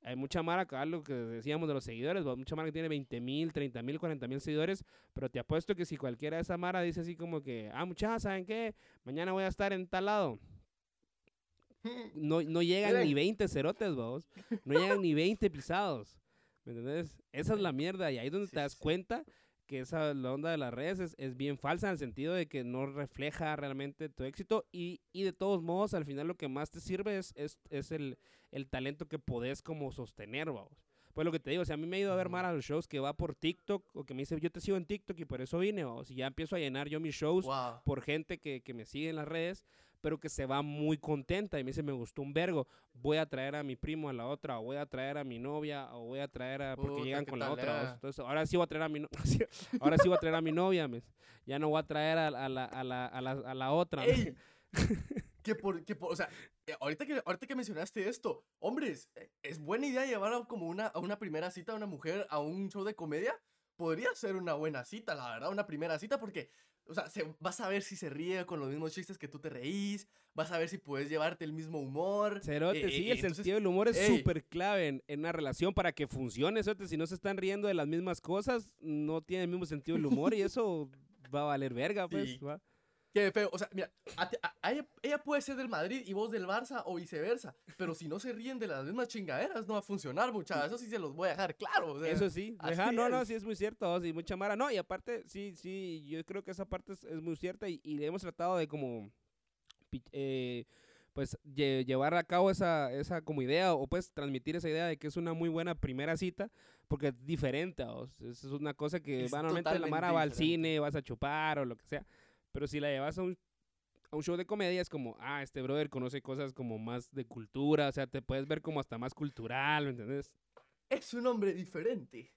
S2: hay mucha mara, lo que decíamos de los seguidores, mucha mara que tiene 20 mil, 30 mil, 40 mil seguidores, pero te apuesto que si cualquiera de esa mara dice así como que, ah, muchachos, ¿saben qué? Mañana voy a estar en tal lado. No, no llegan ni 20 cerotes, vos. No llegan ni 20 pisados. ¿Me entendés? Esa es la mierda. Y ahí es donde te das cuenta que esa la onda de las redes es, es, bien falsa en el sentido de que no refleja realmente tu éxito y, y de todos modos al final lo que más te sirve es, es, es el, el, talento que podés como sostener, vamos. Pues lo que te digo, o sea, a mí me ha ido a ver más a los shows que va por TikTok o que me dice, yo te sigo en TikTok y por eso vine, o si ya empiezo a llenar yo mis shows por gente que, que me sigue en las redes, pero que se va muy contenta y me dice, me gustó un vergo, voy a traer a mi primo a la otra, o voy a traer a mi novia, o voy a traer a, porque llegan con la otra. Entonces, ahora sí voy a traer a mi, ahora sí voy a traer a mi novia, ya no voy a traer a, la, a, la, a, la, a la, otra.
S1: que por, que por, o sea, eh, ahorita que, ahorita que mencionaste esto, hombres, eh, es buena idea llevar a como una, a una primera cita a una mujer a un show de comedia. Podría ser una buena cita, la verdad, una primera cita, porque o sea, vas a ver si se ríe con los mismos chistes que tú te reís. Vas a ver si puedes llevarte el mismo humor.
S2: Cerote, eh, sí, el sentido del humor es súper clave en, en, una relación para que funcione. Cerote, si no se están riendo de las mismas cosas, no tiene el mismo sentido del humor y eso va a valer verga, pues. ¿va?
S1: Qué feo. O sea, mira, ella, puede ser del Madrid y vos del Barça o viceversa. Pero si no se ríen de las mismas chingaderas, no va a funcionar, muchachos. Eso sí se los voy a dejar claro.
S2: Eso sí. no, no, sí es muy cierto. Sí, mucha mara. No, y aparte, sí, sí, yo creo que esa parte es, muy cierta y, y, hemos tratado de como. Eh, pues llevar a cabo esa, esa como idea o pues transmitir esa idea de que es una muy buena primera cita porque es diferente, es una cosa que normalmente la Mara va al cine, vas a chupar o lo que sea, pero si la llevas a un, a un show de comedia, es como, ah, este brother conoce cosas como más de cultura, o sea, te puedes ver como hasta más cultural, ¿me entiendes?
S1: Es un hombre diferente.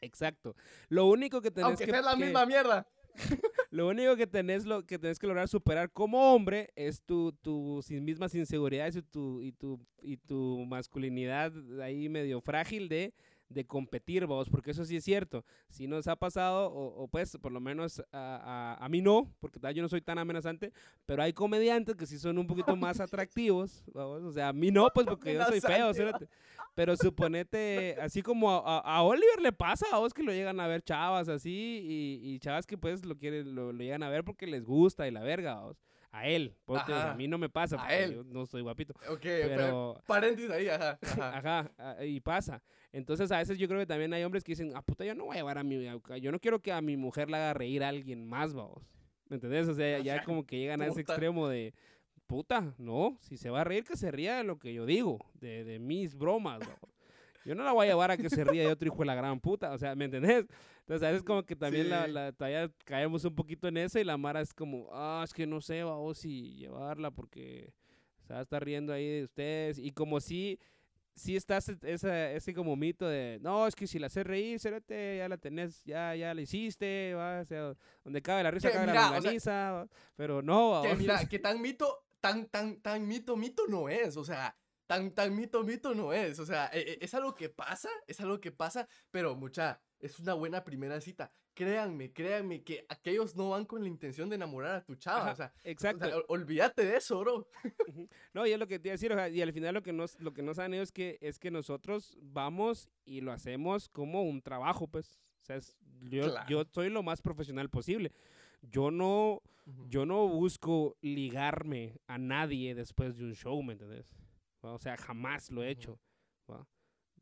S2: Exacto. Lo único que tenés
S1: Aunque
S2: que...
S1: sea la misma mierda.
S2: lo único que tenés, lo, que tenés que lograr superar como hombre es tu, tu mismas inseguridades y tu, y, tu, y tu masculinidad ahí medio frágil de de competir, vos, porque eso sí es cierto. Si nos ha pasado, o, pues por lo menos a, a, mí no, porque tal yo no soy tan amenazante, pero hay comediantes que sí son un poquito más atractivos, vamos, o sea, a mí no, pues porque yo soy feo, pero suponete, así como a, a, Oliver le pasa a vos que lo llegan a ver chavas así, y, y chavas que pues lo quieren, lo, lo, llegan a ver porque les gusta y la verga, vos. A él. Porque a mí no me pasa,
S1: A él.
S2: yo no soy guapito.
S1: Ok,
S2: Pero-.
S1: Paréntesis ahí, ajá. ajá.
S2: Ajá, y pasa. Entonces a veces yo creo que también hay hombres que dicen, ah, puta, yo no voy a llevar a mi, yo no quiero que a mi mujer la haga reír a alguien más, vamos. ¿Me entendés? O sea, ya como que llegan a ese
S1: puta.
S2: extremo de, puta, no, si se va a reír, que se ría de lo que yo digo, de, de mis bromas, vamos. Yo no la voy a llevar a que se ría de otro hijo de la gran puta, o sea, ¿me entendés? Entonces a veces como que también la,
S1: Sí.
S2: la- todavía caemos un poquito en eso y la Mara es como, ah, es que no sé, vamos, si llevarla porque se va a estar riendo ahí de ustedes. Y como si, si estás e- esa, ese como mito de, no, es que si la haces reír, cérate, ya la tenés, ya, ya la hiciste, va, o sea, donde cabe la risa,
S1: Que
S2: cabe
S1: mira,
S2: la
S1: o sea,
S2: pero no,
S1: Que
S2: vamos.
S1: mira, que tan mito, tan, tan, tan mito, mito no es, o sea, tan, tan mito, mito no es, o sea, e- e- es algo que pasa, es algo que pasa, pero mucha, es una buena primera cita. Créanme, créanme que aquellos no van con la intención de enamorar a tu chava,
S2: Ajá,
S1: o sea, o
S2: Exacto.
S1: sea, olvídate de eso, bro.
S2: No, y es lo que te iba a decir, o sea, y al final lo que nos, lo que no saben ellos es que, es que nosotros vamos y lo hacemos como un trabajo, pues. O sea, es- yo,
S1: Claro.
S2: yo soy lo más profesional posible. Yo no, yo no busco ligarme a nadie después de un show, ¿me entendés? O sea, jamás lo he hecho.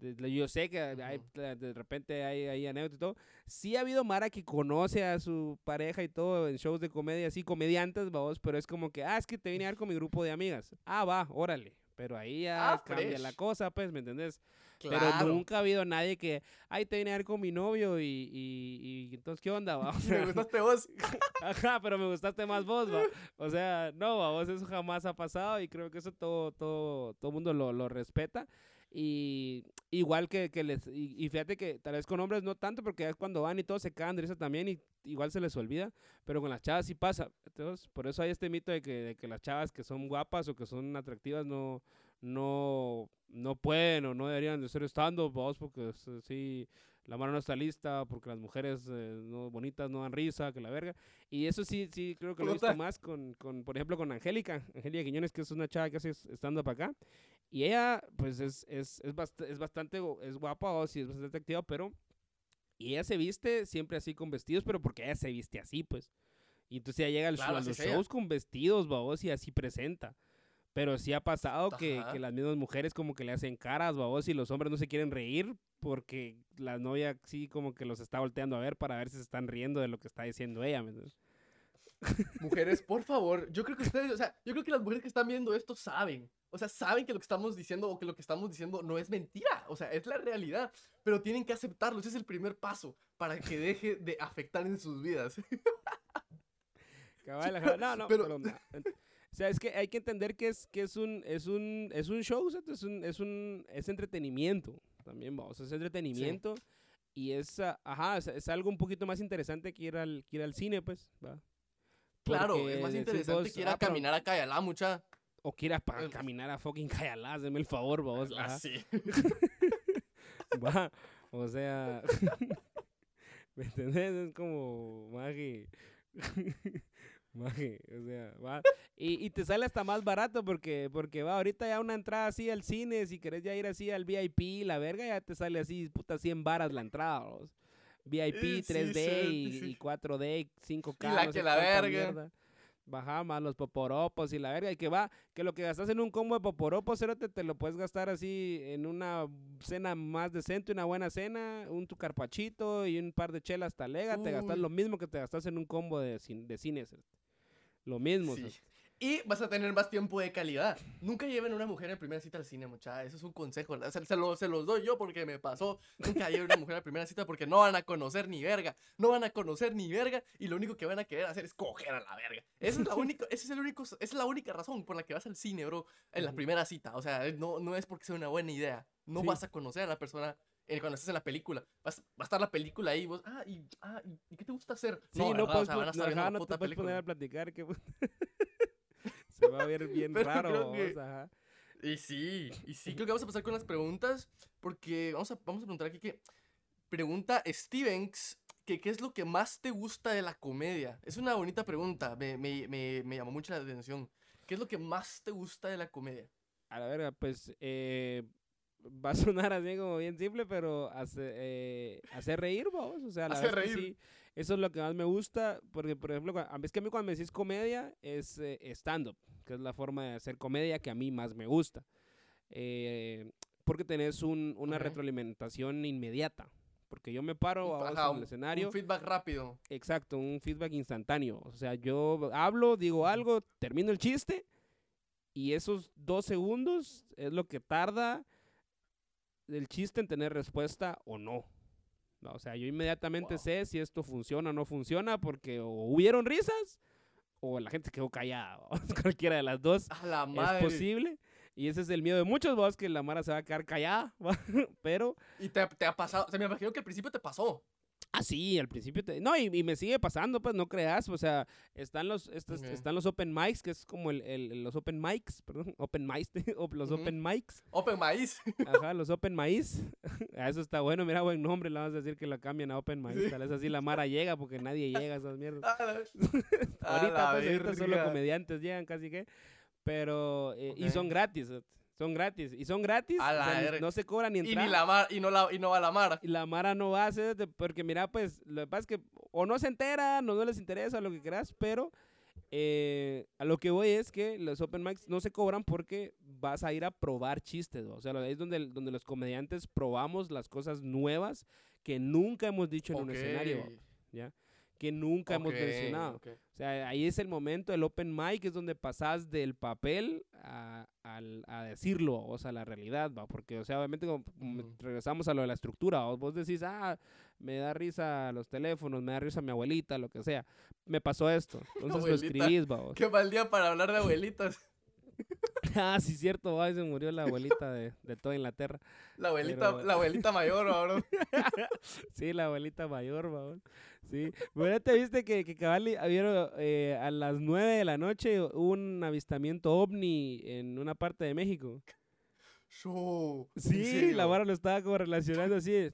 S2: Yo sé que hay,
S1: Ujú.
S2: de de repente hay, hay anécdotas y todo. Sí ha habido Mara que conoce a su pareja y todo en shows de comedia, así, comediantes, vamos, pero es como que, ah, es que te vine a ver con mi grupo de amigas. Ah, va, órale. Pero ahí ya
S1: Ah,
S2: cambia la
S1: fresh.
S2: cosa, pues, ¿me entendés?
S1: Claro.
S2: Pero nunca ha habido nadie que, ay, te vine a ver con mi novio y, y, y entonces, ¿qué onda? va? O
S1: Me
S2: sea,
S1: gustaste vos.
S2: Ajá, pero me gustaste más vos, va. O sea, no, va, vos eso jamás ha pasado y creo que eso todo, todo, todo mundo lo, lo respeta. Y igual que, que les, y, y fíjate que tal vez con hombres no tanto, porque es cuando van y todos se cagan de risa también y igual se les olvida, pero con las chavas sí pasa. Entonces, por eso hay este mito de que, de que las chavas que son guapas o que son atractivas no, no, no pueden o no deberían de ser estando, vos, porque es, eh, sí, la mano no está lista, porque las mujeres eh, no, bonitas no dan risa, que la verga. Y eso sí, sí, creo que lo he visto más con, con, por ejemplo, con Angélica, Angélica Quiñones, que es una chava que hace estando para acá. Y ella, pues, es, es, es, bast- es bastante, es guapa o sí, es bastante atractiva, pero... Y ella se viste siempre así con vestidos, pero porque ella se viste así, pues. Y entonces ella llega
S1: Claro,
S2: a los
S1: ella.
S2: shows con vestidos, babos, y así presenta. Pero sí ha pasado que, que las mismas mujeres como que le hacen caras, babos, y los hombres no se quieren reír porque la novia sí como que los está volteando a ver para ver si se están riendo de lo que está diciendo ella. ¿me entiendes?
S1: Mujeres, por favor, yo creo que ustedes, o sea, yo creo que las mujeres que están viendo esto saben, o sea, saben que lo que estamos diciendo o que lo que estamos diciendo no es mentira, o sea, es la realidad, pero tienen que aceptarlo, ese es el primer paso para que deje de afectar en sus vidas.
S2: Cabal, ajá. No, no,
S1: pero-
S2: pero, no. O sea, es que hay que entender que es, que es un, es un, es un show, es un, es un, es entretenimiento también, vamos, es entretenimiento y es, ah, ajá, es, es algo un poquito más interesante que ir al, que ir al cine, pues, ¿va?
S1: Claro, es más interesante
S2: vos,
S1: que ir a
S2: "Ah,
S1: caminar acá y allá, mucha.
S2: O que ir a pa- caminar a fucking Cayalá, hazme el favor, vos. ajá.
S1: Así.
S2: Va, o sea, ¿me entendés? Es como, maje, maje, o sea, va. Y, y te sale hasta más barato porque, porque va, ahorita ya una entrada así al cine, si querés ya ir así al VIP, la verga, ya te sale así, puta, 100 varas la entrada, vos. VIP,
S1: Eh, sí,
S2: 3D
S1: sí,
S2: y,
S1: sí.
S2: y 4D, 5K,
S1: Y la que la verga.
S2: mierda. Baja más los poporopos y la verga. Y que va, que lo que gastas en un combo de poporopos, cerote, te lo puedes gastar así en una cena más decente, una buena cena, un tu carpachito y un par de chelas talega. Te gastas lo mismo que te gastas en un combo de, de cine, cerote. Lo mismo,
S1: Sí. Y vas a tener más tiempo de calidad. Nunca lleven a una mujer en primera cita al cine, mucha. Eso es un consejo. O sea, se, lo- se los doy yo porque me pasó. Nunca lleven a una mujer a primera cita porque no van a conocer ni verga. No van a conocer ni verga. Y lo único que van a querer hacer es coger a la verga. Esa es la única, ese es el único, esa es la única razón por la que vas al cine, bro. En la primera cita. O sea, no, no es porque sea una buena idea. No
S2: Sí.
S1: vas a conocer a la persona. eh, cuando estés en la película, vas, va a estar la película ahí, vos, ah, y, ah, ¿y, ¿y qué te gusta hacer?
S2: Sí, no,
S1: ¿verdad? O
S2: puedes,
S1: sea, van a estar viendo
S2: ajá,
S1: la
S2: no te
S1: puta
S2: puedes poner
S1: película.
S2: a platicar. Que... Se va a ver bien
S1: Pero
S2: raro.
S1: que-
S2: vos, ajá.
S1: Y sí, y sí, creo que vamos a pasar con las preguntas, porque vamos a, vamos a preguntar aquí que pregunta Stevens que qué es lo que más te gusta de la comedia. Es una bonita pregunta, me, me, me, me llamó mucho la atención. ¿Qué es lo que más te gusta de la comedia?
S2: A la verga, pues eh, va a sonar así como bien simple, pero hace, eh, hacer reír, vos. O sea, la
S1: Hacer reír.
S2: sí, Eso es lo que más me gusta, porque por ejemplo, a es que a mí cuando me decís comedia es eh, stand-up, que es la forma de hacer comedia que a mí más me gusta. Eh, porque tenés un- una retroalimentación inmediata. Porque yo me paro a en
S1: un-
S2: el escenario.
S1: Un feedback rápido.
S2: Exacto, un feedback instantáneo. O sea, yo hablo, digo algo, termino el chiste y esos dos segundos es lo que tarda el chiste en tener respuesta o no. No, O sea, yo inmediatamente
S1: Wow.
S2: sé si esto funciona o no funciona porque o hubieron risas o la gente quedó callada. Cualquiera de las dos
S1: A la
S2: es
S1: madre.
S2: posible. Y ese es el miedo de muchos vos, que la Mara se va a quedar callada. ¿va? Pero
S1: Y te, te ha pasado. O sea, me imagino que al principio te pasó.
S2: Ah, sí, al principio. te- No, y, y me sigue pasando, pues no creas. O sea, están los, estos, están los open mics, que es como el, el- los open mics, perdón, open mics, los open mics.
S1: Open Maíz.
S2: Ajá, los open maíz. Ah, Eso está bueno, mira, buen nombre. Le vamos a decir que lo cambien a open mics.
S1: Sí.
S2: Tal vez así la Mara llega, porque nadie llega a esas mierdas.
S1: A la, a
S2: ahorita, pues, ahorita solo comediantes llegan casi que. Pero, eh, y son gratis. Son gratis. Y son gratis.
S1: A
S2: o
S1: la
S2: sea, ni-
S1: verga.
S2: no se cobran ni
S1: Y
S2: entrada.
S1: ni la mar, y no la, y no va la mar.
S2: Y la Mara no va a hacer, de- porque mira, pues, lo que pasa es que o no se enteran, o no les interesa, lo que quieras, pero eh, a lo que voy es que los open mics no se cobran porque vas a ir a probar chistes, ¿no? o sea, es donde, donde los comediantes probamos las cosas nuevas que nunca hemos dicho en un escenario, ¿ya? Que nunca hemos mencionado. O sea, ahí es el momento, el open mic es donde pasas del papel a, a decirlo, o sea, la realidad, ¿va? Porque, o sea, obviamente como- regresamos a lo de la estructura, o vos decís, ah, me da risa los teléfonos, me da risa mi abuelita, lo que sea. Me pasó esto. Entonces lo escribís, va. vos.
S1: Qué mal día para hablar de abuelitas.
S2: ah, sí, cierto, va, se murió la abuelita de, de toda Inglaterra.
S1: La abuelita,
S2: Pero-
S1: la abuelita mayor, bro.
S2: Sí, la abuelita mayor, vos. Sí. Bueno, te viste que, que cabal habieron, eh, a las 9 de la noche un avistamiento ovni en una parte de México.
S1: Show. ¿En
S2: Sí, la vara lo estaba como relacionando así.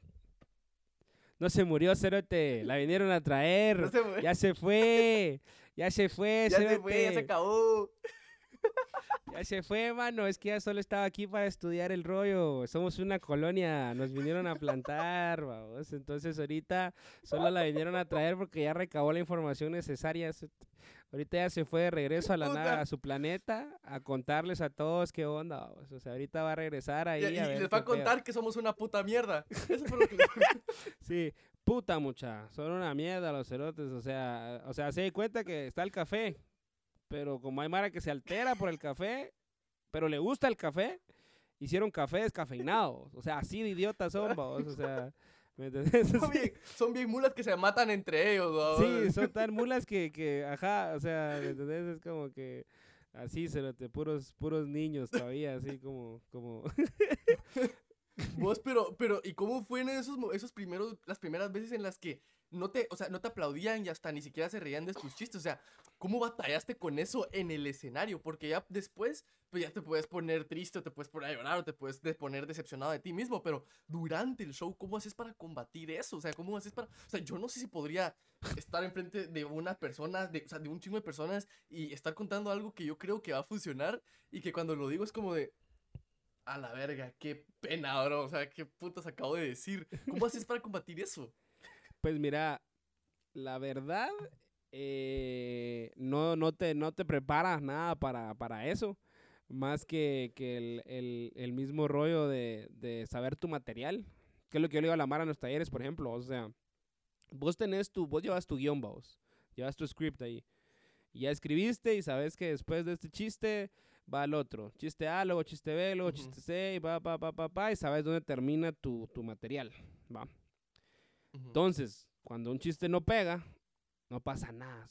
S2: No se murió, Cerote. La vinieron a traer.
S1: No se fue.
S2: Ya se fue. Ya se fue,
S1: Ya se fue, ya se acabó.
S2: Ya se fue, mano. Es que ya solo estaba aquí para estudiar el rollo. Somos una colonia. Nos vinieron a plantar, vamos. Entonces ahorita solo la vinieron a traer porque ya recabó la información necesaria. Ahorita ya se fue de regreso a la nave, a su planeta, a contarles a todos qué onda, vamos. O sea, ahorita va a regresar ahí.
S1: Y,
S2: a
S1: y
S2: ver
S1: les va a contar que somos una puta mierda. Eso fue lo que les
S2: Sí, puta mucha, son una mierda los cerotes, o sea, o sea, se da cuenta que está el café, pero como hay Mara que se altera por el café, pero le gusta el café, hicieron café descafeinado, o sea, así de idiotas son, vos, o sea, ¿me entendés?
S1: son, bien, son bien mulas que se matan entre ellos, ¿no?
S2: Sí, son tan mulas que, que, ajá, o sea, ¿me entendés? Es como que así, cerote, puros, puros niños todavía, así como, como,
S1: Vos, pero, pero, ¿y cómo fue en esos, esos primeros, las primeras veces en las que no te, o sea, no te aplaudían y hasta ni siquiera se reían de tus chistes? O sea, ¿cómo batallaste con eso en el escenario? Porque ya después, pues ya te puedes poner triste, o te puedes poner a llorar, o te puedes de- poner decepcionado de ti mismo, pero durante el show, ¿cómo haces para combatir eso? O sea, ¿cómo haces para...? O sea, yo no sé si podría estar enfrente de una persona, de, o sea, de un chingo de personas y estar contando algo que yo creo que va a funcionar y que cuando lo digo es como de... A la verga, qué pena, bro. O sea, qué putas acabo de decir. ¿Cómo haces para combatir eso?
S2: Pues mira, la verdad, eh, no, no, te, no te preparas nada para, para eso. Más que, que el, el- mismo rollo de, de saber tu material. Que es lo que yo le digo a la Mara en los talleres, por ejemplo. O sea, vos tenés tu, vos llevas tu guion, vos. Llevas tu script ahí. Ya escribiste y sabes que después de este chiste va al otro. Chiste A, luego chiste B, luego
S1: Ujú.
S2: chiste C, y va, va, va, va, va, y sabes dónde termina tu, tu material. Va. Entonces, cuando un chiste no pega, no pasa nada.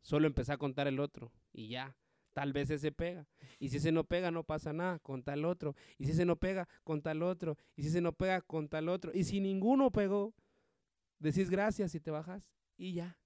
S2: Solo empezar a contar el otro y ya. Tal vez ese pega. Y si ese no pega, no pasa nada. Conta el otro. Y si ese no pega, conta el otro. Y si ese no pega, conta el otro. Y si ninguno pegó, decís gracias y te bajas. Y ya.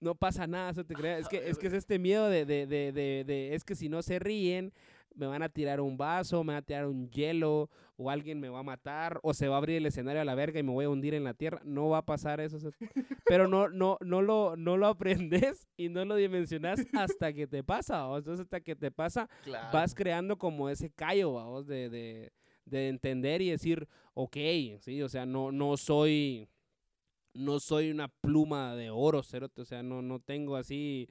S2: No pasa nada, eso te creas. Es que, es que es este miedo de, de, de, de, de- es que si no se ríen, me van a tirar un vaso, me van a tirar un hielo, o alguien me va a matar, o se va a abrir el escenario a la verga y me voy a hundir en la tierra. No va a pasar eso. Pero no, no, no, lo, no lo aprendes y no lo dimensionas hasta que te pasa. ¿va? Entonces, hasta que te pasa,
S1: Claro.
S2: vas creando como ese callo, vamos, de, de, de entender y decir, ok, sí, o sea, no, no soy, no soy una pluma de oro, cerote, o sea, no, no tengo así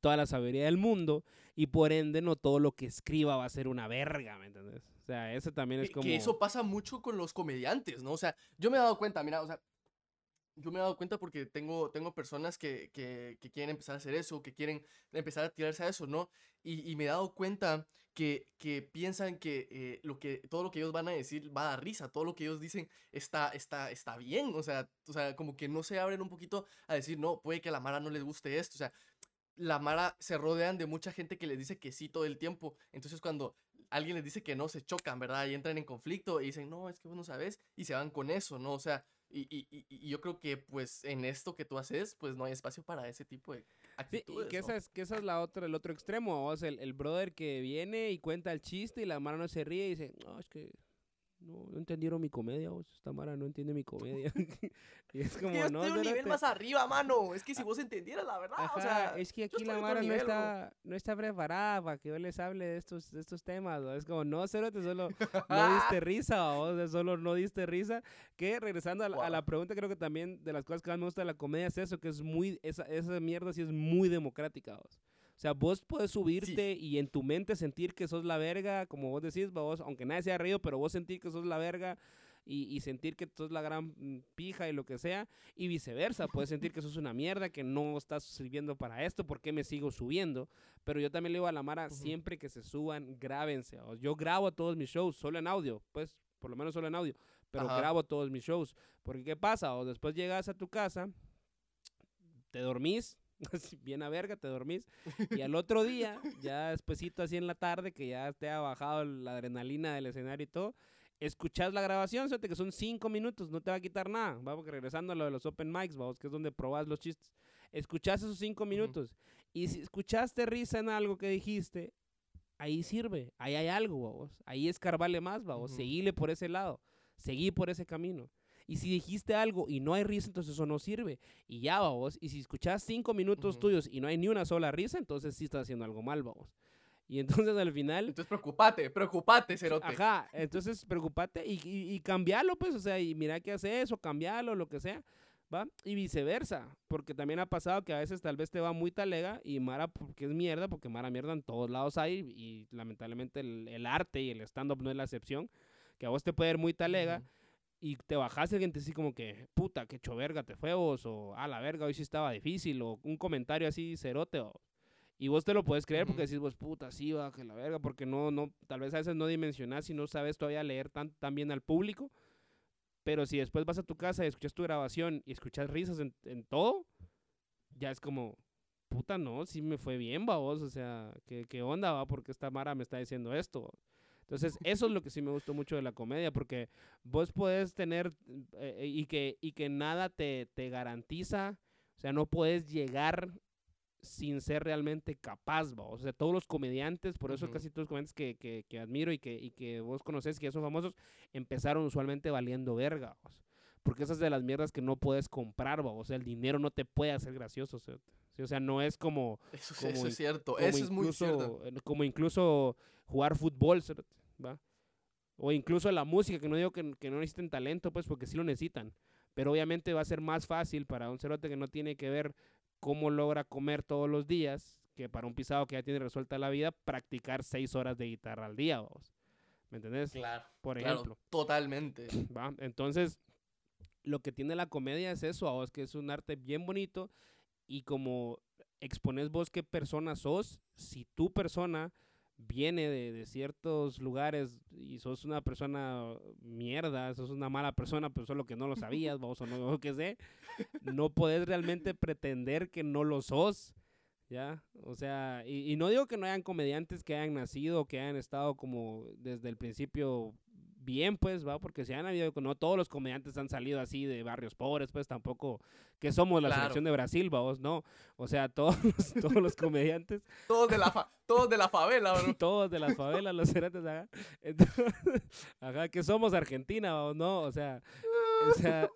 S2: toda la sabiduría del mundo y por ende no todo lo que escriba va a ser una verga, ¿me entiendes? O sea, eso también es como...
S1: Que eso pasa mucho con los comediantes, ¿no? O sea, yo me he dado cuenta, mira, o sea, yo me he dado cuenta porque tengo, tengo personas que, que, que, quieren empezar a hacer eso, que quieren empezar a tirarse a eso, ¿no? Y, y me he dado cuenta que, piensan que, eh, lo que todo lo que ellos van a decir va a dar risa, todo lo que ellos dicen está, está, está bien, o sea, o sea, como que no se abren un poquito a decir, no, puede que a la Mara no les guste esto, o sea, la Mara se rodean de mucha gente que les dice que sí todo el tiempo, entonces cuando alguien les dice que no, se chocan, ¿verdad? Y entran en conflicto y dicen, no, es que vos no sabes, y se van con eso, ¿no? O sea, y, y, y, yo creo que pues en esto que tú haces, pues no hay espacio para ese tipo de actitudes.
S2: Sí, y que, esa es, que esa es la otra, el otro extremo, o sea, el, el brother que viene y cuenta el chiste y la mano no se ríe y dice, no, es que no, no entendieron mi comedia, vos, esta Mara no entiende mi comedia. y es como,
S1: yo
S2: no,
S1: estoy un nivel más arriba, mano. Es que si vos entendieras la verdad,
S2: Ajá,
S1: o sea,
S2: es que aquí la Mara no
S1: nivel, bro.
S2: está, no está preparada para que yo les hable de estos, de estos temas, ¿no? Es como, no, cerote, solo no diste risa, o sea, solo no diste risa. Que regresando a la, a la
S1: Wow.
S2: pregunta, creo que también de las cosas que más me gusta de la comedia es eso, que es muy, esa, esa mierda sí es muy democrática, vos. O sea, vos puedes subirte y en tu mente sentir que sos la verga, como vos decís, vos, aunque nadie se haya reído, pero vos sentir que sos la verga y, y sentir que sos la gran mm, pija y lo que sea, y viceversa, puedes sentir que sos una mierda, que no estás sirviendo para esto, ¿por qué me sigo subiendo? Pero yo también le digo a la Mara, siempre que se suban, grábense. Yo grabo todos mis shows, solo en audio, pues, por lo menos solo en audio, pero
S1: Ajá.
S2: grabo todos mis shows. Porque, ¿qué pasa? O después llegas a tu casa, te dormís, bien a verga, te dormís, y al otro día, ya despuesito así en la tarde, que ya te ha bajado la adrenalina del escenario y todo, escuchás la grabación, fíjate que son cinco minutos, no te va a quitar nada, vamos que regresando a lo de los open mics, vamos, que es donde probás los chistes, escuchás esos cinco minutos, y si escuchaste risa en algo que dijiste, ahí sirve, ahí hay algo, vamos, ahí escarbarle más, vamos,
S1: Ujú.
S2: seguile por ese lado, seguí por ese camino. Y si dijiste algo y no hay risa, entonces eso no sirve. Y ya, vamos. Y si escuchás cinco minutos
S1: Ujú.
S2: tuyos y no hay ni una sola risa, entonces sí estás haciendo algo mal, vamos. Y entonces al final,
S1: Entonces preocupate, preocupate, cerote.
S2: ajá, entonces preocupate y, y, y cambialo, pues, o sea, y mira qué hace eso, cambialo, lo que sea, ¿va? Y viceversa, porque también ha pasado que a veces tal vez te va muy talega y Mara, porque es mierda, porque Mara mierda en todos lados hay y lamentablemente el, el arte y el stand-up no es la excepción, que a vos te puede ir muy talega
S1: Ujú.
S2: Y te bajas y alguien te dice como que, puta, qué hecho verga te fue vos, o a la verga, hoy sí estaba difícil, o un comentario así cerote, o- y vos te lo puedes creer porque decís, vos, puta, sí, va, que la verga, porque no, no, tal vez a veces no dimensionás y no sabes todavía leer tan, tan bien al público, pero si después vas a tu casa y escuchas tu grabación y escuchas risas en, en todo, ya es como, puta, no, sí me fue bien, va vos, o sea, ¿qué, qué onda, va? Porque esta Mara me está diciendo esto. Entonces, eso es lo que sí me gustó mucho de la comedia, porque vos podés tener eh, y, que, y que nada te, te garantiza, o sea, no puedes llegar sin ser realmente capaz, ¿va? O sea, todos los comediantes, por eso casi todos los comediantes que, que, que admiro y que, y que vos conoces, que ya son famosos, empezaron usualmente valiendo verga, ¿va? Porque esas de las mierdas que no puedes comprar, ¿va? O sea, el dinero no te puede hacer gracioso, o sea, ¿sí? o sea, no es como
S1: Eso,
S2: como
S1: eso
S2: in-
S1: es cierto, eso es muy
S2: incluso,
S1: cierto.
S2: Como incluso jugar fútbol, cerote, ¿va? O incluso la música, que no digo que, que no necesiten talento, pues porque sí lo necesitan. Pero obviamente va a ser más fácil para un cerote que no tiene que ver cómo logra comer todos los días, que para un pisado que ya tiene resuelta la vida, practicar seis horas de guitarra al día, vos. ¿Me entendés?
S1: Claro,
S2: Por
S1: claro,
S2: ejemplo.
S1: totalmente.
S2: ¿va? Entonces, lo que tiene la comedia es eso, vos, que es un arte bien bonito y como expones vos qué persona sos, si tu persona viene de, de ciertos lugares y sos una persona mierda, sos una mala persona, pero solo que no lo sabías, vos o no, qué sé, no podés realmente pretender que no lo sos. ¿Ya? O sea, y, y no digo que no hayan comediantes que hayan nacido, que hayan estado como desde el principio bien, pues, va, porque si han habido, no todos los comediantes han salido así de barrios pobres, pues tampoco que somos la
S1: Claro.
S2: selección de Brasil, vamos, no. O sea, todos, los- todos los comediantes,
S1: Todos de la, fa- todos de la favela, bro.
S2: todos de las favelas, los cerotes, ajá. Entonces, ajá, que somos Argentina, vamos, no, o sea, o sea,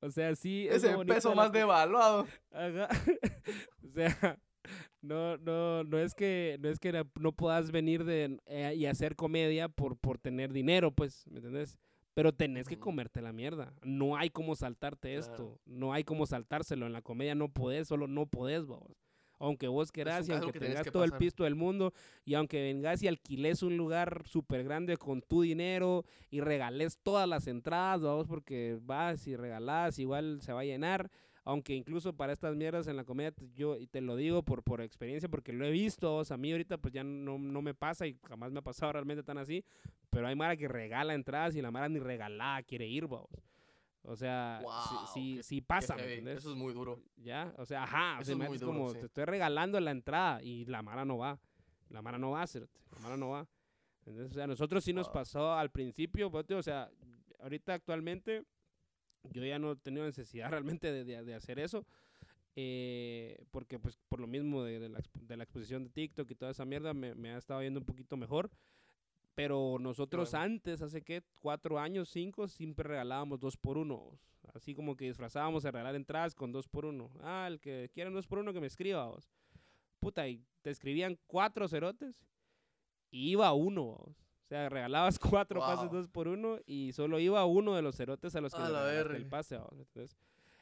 S2: o sea, sí. es
S1: Ese peso
S2: la
S1: más devaluado.
S2: Ajá. o sea, no, no, no es que, no es que no puedas venir de, eh, y hacer comedia por, por tener dinero, pues, ¿me entendés? Pero tenés que comerte la mierda. No hay como saltarte
S1: Claro.
S2: esto. No hay como saltárselo. En la comedia no podés, solo no podés, vos. Aunque vos querás y aunque
S1: que
S2: tengas
S1: que
S2: todo el pisto del mundo y aunque vengas y alquiles un lugar súper grande con tu dinero y regales todas las entradas, vamos, porque vas y regalás, igual se va a llenar. Aunque incluso para estas mierdas en la comedia, yo y te lo digo por, por experiencia, porque lo he visto, vos, a mí ahorita pues ya no, no me pasa y jamás me ha pasado realmente tan así, pero hay Mara que regala entradas y la Mara ni regalada quiere ir, vos. O sea,
S1: Wow,
S2: sí, sí, sí pasa.
S1: Eso es muy duro.
S2: ¿Ya? O sea, ajá, o sea,
S1: es muy duro,
S2: como,
S1: sí.
S2: te estoy regalando la entrada y la Mara no va. La Mara no va, cerote, la Mara no va. Entonces, o sea, a nosotros sí nos pasó al principio, pues, o sea, ahorita actualmente yo ya no he tenido necesidad realmente de, de- de hacer eso. eh, porque pues por lo mismo de, de la, de la exposición de TikTok y toda esa mierda me, me ha estado yendo un poquito mejor. Pero nosotros
S1: bueno.
S2: antes, hace que cuatro años, cinco, siempre regalábamos dos por uno. Así como que disfrazábamos de regalar entradas con dos por uno. Ah, el que quiera dos por uno que me escriba, vos. Puta, y te escribían cuatro cerotes y iba uno, vos. O sea, regalabas cuatro pases
S1: Wow.
S2: dos por uno y solo iba uno de los cerotes a los que
S1: A
S2: le el pase, vos. Entonces,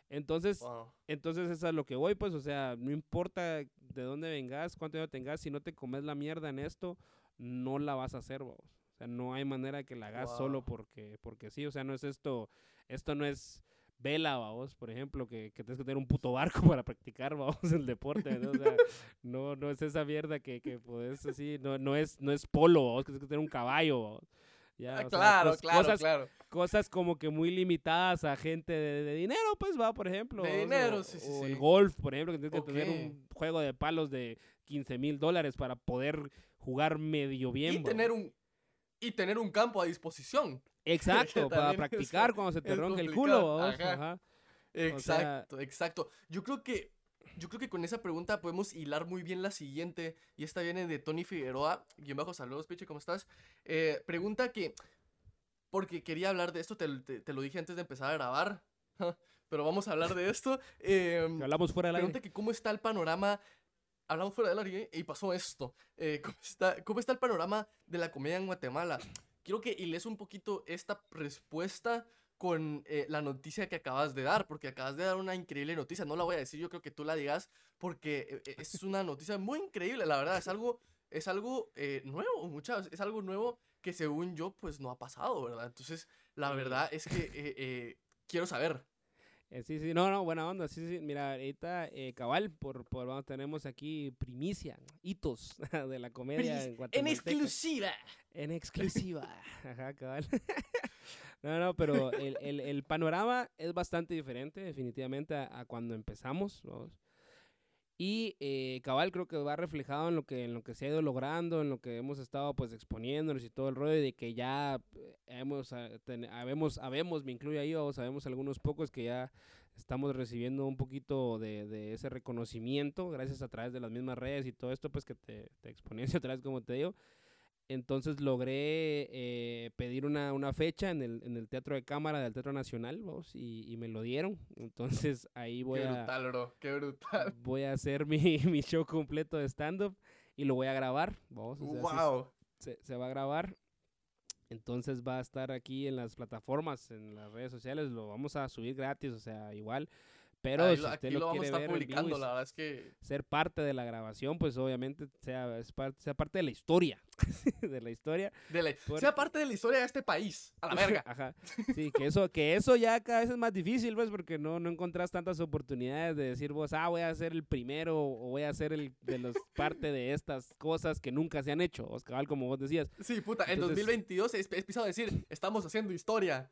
S2: entonces
S1: Wow.
S2: entonces, eso es a lo que voy, pues, o sea, no importa de dónde vengas, cuánto dinero tengas, si no te comes la mierda en esto, no la vas a hacer, vos. O sea, no hay manera que la hagas solo porque, porque sí, o sea, no es esto, esto no es vela, vos, por ejemplo, que, que tienes que tener un puto barco para practicar, vamos, el deporte, ¿no? O sea, no, no es esa mierda que, que podés así, no, no es, no es polo, vos, que tienes que tener un caballo. Ya,
S1: Ah,
S2: sea,
S1: claro,
S2: cos-
S1: claro,
S2: cosas,
S1: claro.
S2: cosas como que muy limitadas a gente de, de dinero, pues va, por ejemplo.
S1: De dinero,
S2: o-
S1: sí, sí,
S2: o el golf, por ejemplo, que tienes que tener un juego de palos de 15 mil dólares para poder jugar medio bien.
S1: Y tener un y tener un campo a disposición.
S2: Exacto, para practicar cuando se te ronque el culo. vos,
S1: ajá.
S2: ajá.
S1: Exacto, exacto. Yo creo que yo creo que con esa pregunta podemos hilar muy bien la siguiente. Y esta viene de Tony Figueroa. Guión bajo, saludos, Piche, ¿cómo estás? Eh, pregunta que. Porque quería hablar de esto, te, te- te lo dije antes de empezar a grabar. Pero vamos a hablar de esto. em,
S2: hablamos fuera del aire.
S1: Pregunta que cómo está el panorama. Hablamos fuera del área y pasó esto. Eh, ¿cómo, está, ¿Cómo está el panorama de la comedia en Guatemala? Quiero que hiles un poquito esta respuesta con eh, la noticia que acabas de dar, porque acabas de dar una increíble noticia. No la voy a decir, yo creo que tú la digas, porque eh, es una noticia muy increíble, la verdad. Es algo, es algo eh, nuevo, muchas, es algo nuevo que según yo, pues no ha pasado, ¿verdad? Entonces, la verdad es que eh, eh, quiero saber.
S2: Eh, sí, sí, no, no, buena onda, sí, sí, mira, ahorita, eh, cabal, por, por, vamos, tenemos aquí primicia, hitos de la comedia en
S1: En
S2: Guatemala.
S1: exclusiva.
S2: En exclusiva. Ajá, cabal. no, no, pero el, el, el panorama es bastante diferente, definitivamente, a, a cuando empezamos. vamos. Y eh, cabal creo que va reflejado en lo que, en lo que se ha ido logrando, en lo que hemos estado pues exponiéndonos y todo el rollo de que ya eh, hemos, ah, ten- habemos, habemos, me incluyo ahí, o sabemos algunos pocos que ya estamos recibiendo un poquito de, de ese reconocimiento gracias a través de las mismas redes y todo esto pues que te, te exponencia otra vez como te digo. Entonces logré eh, pedir una, una fecha en el, en el Teatro de Cámara del Teatro Nacional, vamos, y, y me lo dieron. Entonces ahí voy
S1: qué
S2: a,
S1: brutal, bro. Qué brutal.
S2: voy a hacer mi, mi show completo de stand-up y lo voy a grabar, vamos. o sea,
S1: wow.
S2: se, se va a grabar. Entonces va a estar aquí en las plataformas, en las redes sociales, lo vamos a subir gratis, o sea, igual. Pero
S1: Ahí
S2: si usted lo,
S1: lo a
S2: quiere en vivo
S1: publicando, la verdad es que.
S2: ser parte de la grabación, pues obviamente sea, es par- sea parte de la historia, de la historia.
S1: de la-
S2: Por-
S1: sea parte de la historia de este país. A la verga.
S2: Ajá. Sí, que eso, que eso ya cada vez es más difícil, pues, porque no, no encontrás tantas oportunidades de decir vos, ah, voy a ser el primero o voy a ser el de los parte de estas cosas que nunca se han hecho, o cabal, como vos decías.
S1: Sí, puta. En
S2: Entonces-
S1: 2022 es, es pisado decir, estamos haciendo historia.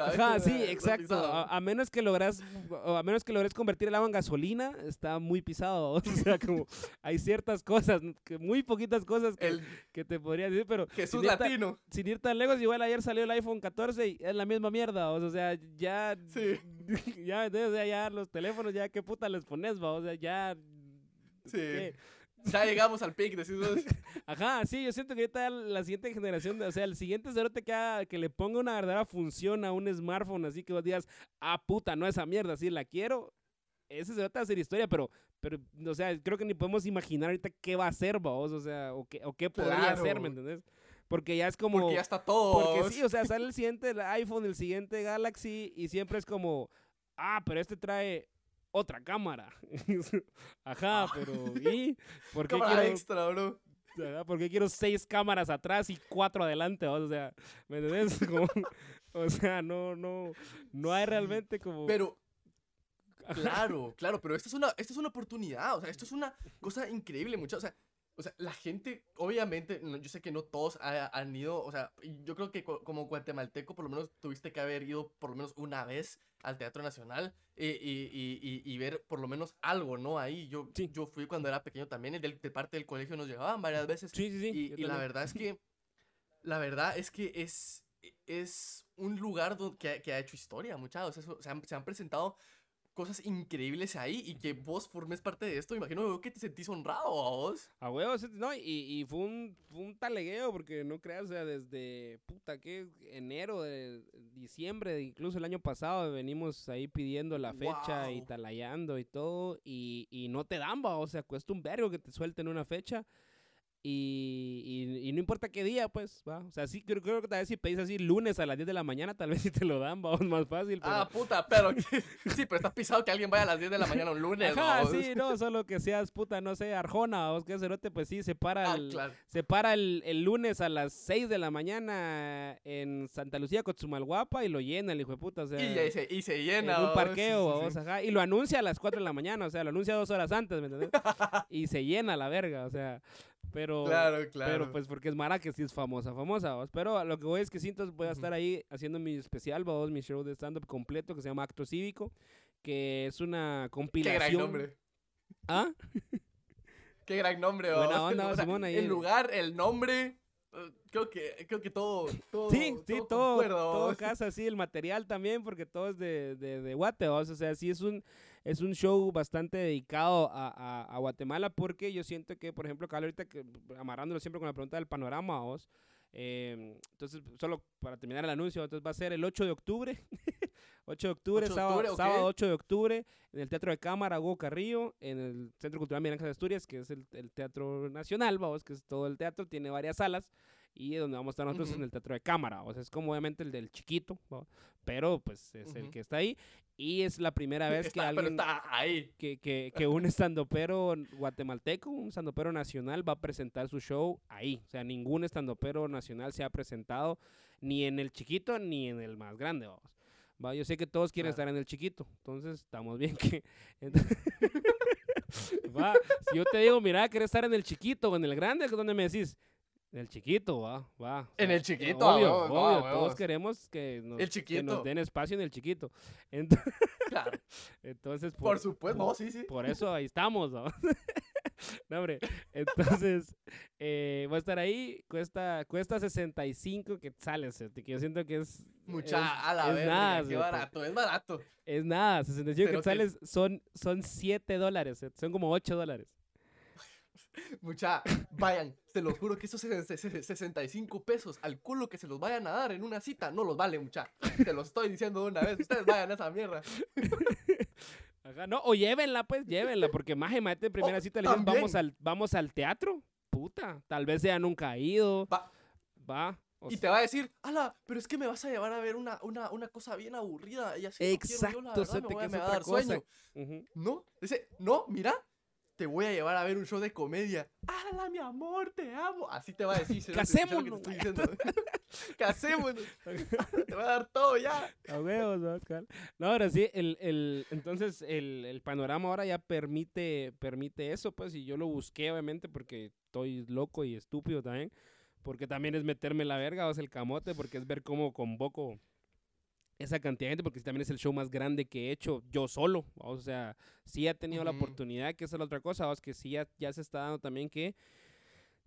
S2: Ajá, sí, exacto. A, a menos que logras, a menos que logres convertir el agua en gasolina, está muy pisado. O sea, como hay ciertas cosas, que muy poquitas cosas que,
S1: El
S2: que te podría decir, pero
S1: Jesús
S2: sin ir, tan,
S1: latino.
S2: sin ir tan lejos, igual ayer salió el iPhone 14 y es la misma mierda. O sea, ya,
S1: Sí.
S2: ya, o sea, ya los teléfonos, ya qué puta les pones, va. O sea, ya.
S1: Sí.
S2: ¿qué?
S1: Ya llegamos al pic, decimos.
S2: Ajá, sí, yo siento que ahorita la siguiente generación, o sea, el siguiente cerote que, haga- que le ponga una verdadera función a un smartphone, así que vos digas, ah, puta, no esa mierda, sí, la quiero. Ese cerote va a ser historia, pero, pero, o sea, creo que ni podemos imaginar ahorita qué va a hacer, vos, o sea, o qué, o qué podría
S1: Claro.
S2: hacer, ¿me entendés? Porque ya es como...
S1: Porque ya está todo.
S2: Porque sí, o sea, sale el siguiente iPhone, el siguiente Galaxy y siempre es como, ah, pero este trae otra cámara. Ajá, pero ¿y? ¿Por qué
S1: Cámara
S2: quiero,
S1: extra, bro.
S2: por qué quiero seis cámaras atrás y cuatro adelante? O sea, ¿me entendés? Como- o sea, no, no, no hay realmente como...
S1: Pero, claro, claro, pero esta es una, esta es una oportunidad, o sea, esto es una cosa increíble, muchachos. O sea, o sea, la gente, obviamente, no- yo sé que no todos ha- han ido, o sea, yo creo que co- como guatemalteco, por lo menos tuviste que haber ido por lo menos una vez al Teatro Nacional eh, y, y- y- y ver por lo menos algo, ¿no? Ahí yo,
S2: Sí.
S1: yo fui cuando era pequeño también, del- de parte del colegio nos llevaban varias veces.
S2: sí, sí, sí.
S1: Y, la verdad es que la verdad es que es, es un lugar do- que, ha- que ha hecho historia, muchachos. Eso, se, han, se han presentado cosas increíbles ahí y que vos formes parte de esto. Imagino que te sentís honrado a vos.
S2: A huevos, no, y, y fue un, fue un talegueo, porque no creas, o sea, desde, puta, ¿qué? Enero, de, diciembre, incluso el año pasado, venimos ahí pidiendo la fecha y talayando y todo, y, y no te dan, va, o sea, cuesta un vergo que te suelten una fecha, y, y, y no importa qué día, pues, va, o sea, sí, creo, creo que tal vez si pedís así lunes a las 10 de la mañana, tal vez sí te lo dan, va, más fácil, pero...
S1: Ah, puta, pero sí, pero estás pisado que alguien vaya a las 10 de la mañana un lunes.
S2: Ajá,
S1: vos.
S2: sí, no, solo que seas puta, no sé, Arjona o que cerote, pues sí, se para
S1: Ah,
S2: el,
S1: claro.
S2: se para el, el lunes a las 6 de la mañana en Santa Lucía, Cochumalguapa, y lo llena el hijo de puta, o sea,
S1: Y, ya se, y se llena.
S2: en un
S1: vos,
S2: parqueo,
S1: sí, sí,
S2: ajá, y lo anuncia a las 4 de la mañana, o sea, lo anuncia dos horas antes, ¿me entiendes? y se llena la verga, o sea, pero...
S1: Claro, claro.
S2: Pero pues porque es Mara que sí es famosa, famosa, vos. Pero a lo que voy es que sí, entonces voy a estar ahí haciendo mi especial, vos, mi show de stand-up completo que se llama Acto Cívico, que es una
S1: Qué
S2: compilación.
S1: gran nombre.
S2: ¿Ah?
S1: Qué gran nombre,
S2: Buena
S1: vos.
S2: onda,
S1: O sea,
S2: Simón, ahí
S1: El lugar, el nombre. eh, Creo que, creo que todo, todo,
S2: Sí, sí, todo, todo casa, sí, el material también, porque todo es de, de, de Guate, ¿vos? o sea, sí es un, es un show bastante dedicado a, a, a Guatemala, porque yo siento que, por ejemplo, Carlos, ahorita que, amarrándolo siempre con la pregunta del panorama, ¿vos? Eh, entonces, solo para terminar el anuncio, entonces va a ser el 8 de octubre, 8 de octubre,
S1: 8 de
S2: sábado,
S1: octubre, ok.
S2: sábado 8 de octubre, en el Teatro de Cámara, Hugo Carrillo, en el Centro Cultural Ángel de Asturias, que es el, el Teatro Nacional, vamos, que es todo el teatro, tiene varias salas, y donde vamos a estar nosotros
S1: Ujú.
S2: en el Teatro de Cámara, o sea, es como obviamente el del chiquito, ¿va? pero pues es el
S1: Ujú.
S2: que está ahí, y es la primera vez que
S1: Está- pero
S2: alguien
S1: está ahí.
S2: que, que, que un estandopero guatemalteco, un estandopero nacional va a presentar su show ahí. O sea, ningún estandopero nacional se ha presentado ni en el chiquito ni en el más grande, vamos. Va, yo sé que todos quieren
S1: Claro.
S2: estar en el chiquito, entonces estamos bien que... va, si yo te digo, mira, ¿quieres estar en el chiquito o en el grande? ¿Dónde me decís? En el chiquito, va, va. o
S1: En
S2: sea,
S1: el chiquito,
S2: Obvio,
S1: huevos,
S2: obvio, todos queremos que nos,
S1: El
S2: que nos den espacio en el chiquito. Ent-
S1: Claro.
S2: Entonces,
S1: Por supuesto,
S2: por-
S1: no, sí, sí.
S2: por eso ahí estamos, ¿no? No, hombre. Entonces, eh, voy a estar ahí. Cuesta, cuesta 65 quetzales. Que yo siento que es.
S1: Mucha
S2: es-
S1: a la
S2: es
S1: verga,
S2: nada,
S1: qué barato, es barato.
S2: Es nada. 65
S1: Cerotes.
S2: quetzales son, son 7 dólares. Son como 8 dólares.
S1: Mucha, vayan, se los juro que esos ses- ses- 65 pesos al culo que se los vayan a dar en una cita, no los vale, mucha. Te los estoy diciendo de una vez, ustedes vayan a esa mierda.
S2: Ajá, no, o llévenla, pues, llévenla. Porque más en primera
S1: Oh,
S2: cita le dicen, vamos al, vamos al teatro. Puta. Tal vez sea nunca ido.
S1: Va,
S2: Va. o
S1: y te va a decir, ala, pero es que me vas a llevar a ver una, una, una cosa bien aburrida y así no quiero, yo,
S2: Exacto,
S1: la verdad,
S2: cerote,
S1: me voy
S2: que
S1: a,
S2: es
S1: me va a dar
S2: cosa.
S1: sueño. No, dice, no, mira, te voy a llevar a ver un show de comedia. ¡Hala, mi amor, te amo! Así te va a decir. que te. Casémonos. te va a dar todo ya.
S2: A huevos, ¿no, Oscar? No, ahora sí, el, el, entonces el, el panorama ahora ya permite, permite eso, pues, y yo lo busqué, obviamente, porque estoy loco y estúpido también, porque también es meterme la verga, o sea, el camote, porque es ver cómo convoco esa cantidad de gente, porque también es el show más grande que he hecho yo solo, o sea, sí he tenido la oportunidad, que esa es la otra cosa, es que sí ya, ya se está dando también que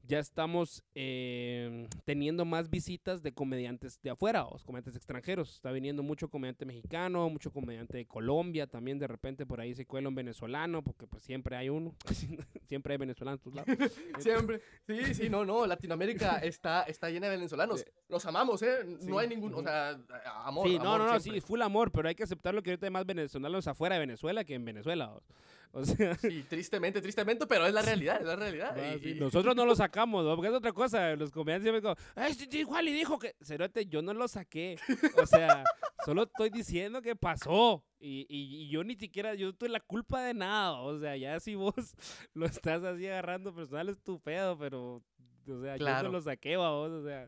S2: ya estamos eh, teniendo más visitas de comediantes de afuera, o comediantes extranjeros. Está viniendo mucho comediante mexicano, mucho comediante de Colombia, también de repente por ahí se cuela un venezolano, porque pues siempre hay uno, siempre hay venezolanos en lados.
S1: Siempre. Sí, sí, no, no. Latinoamérica está, está llena de venezolanos. Los amamos, ¿eh? No
S2: Sí,
S1: hay ningún. O sea, amor.
S2: sí, no,
S1: amor
S2: no, no,
S1: siempre.
S2: sí, full amor, pero hay que aceptarlo que ahorita hay más venezolanos afuera de Venezuela que en Venezuela. o- O sea,
S1: Sí, tristemente, tristemente, pero es la realidad, es la realidad.
S2: sí,
S1: y-
S2: nosotros no lo sacamos, ¿no? Porque es otra cosa. Los comediantes siempre como, ¡ay, sí, sí, Wally dijo que. Cerote, yo no lo saqué. O sea, solo estoy diciendo que pasó. Y, y, y yo ni siquiera, yo tuve la culpa de nada. O sea, ya si vos lo estás así agarrando personal es tu pedo, pero. O sea, yo
S1: Claro.
S2: no lo saqué, vos. O sea,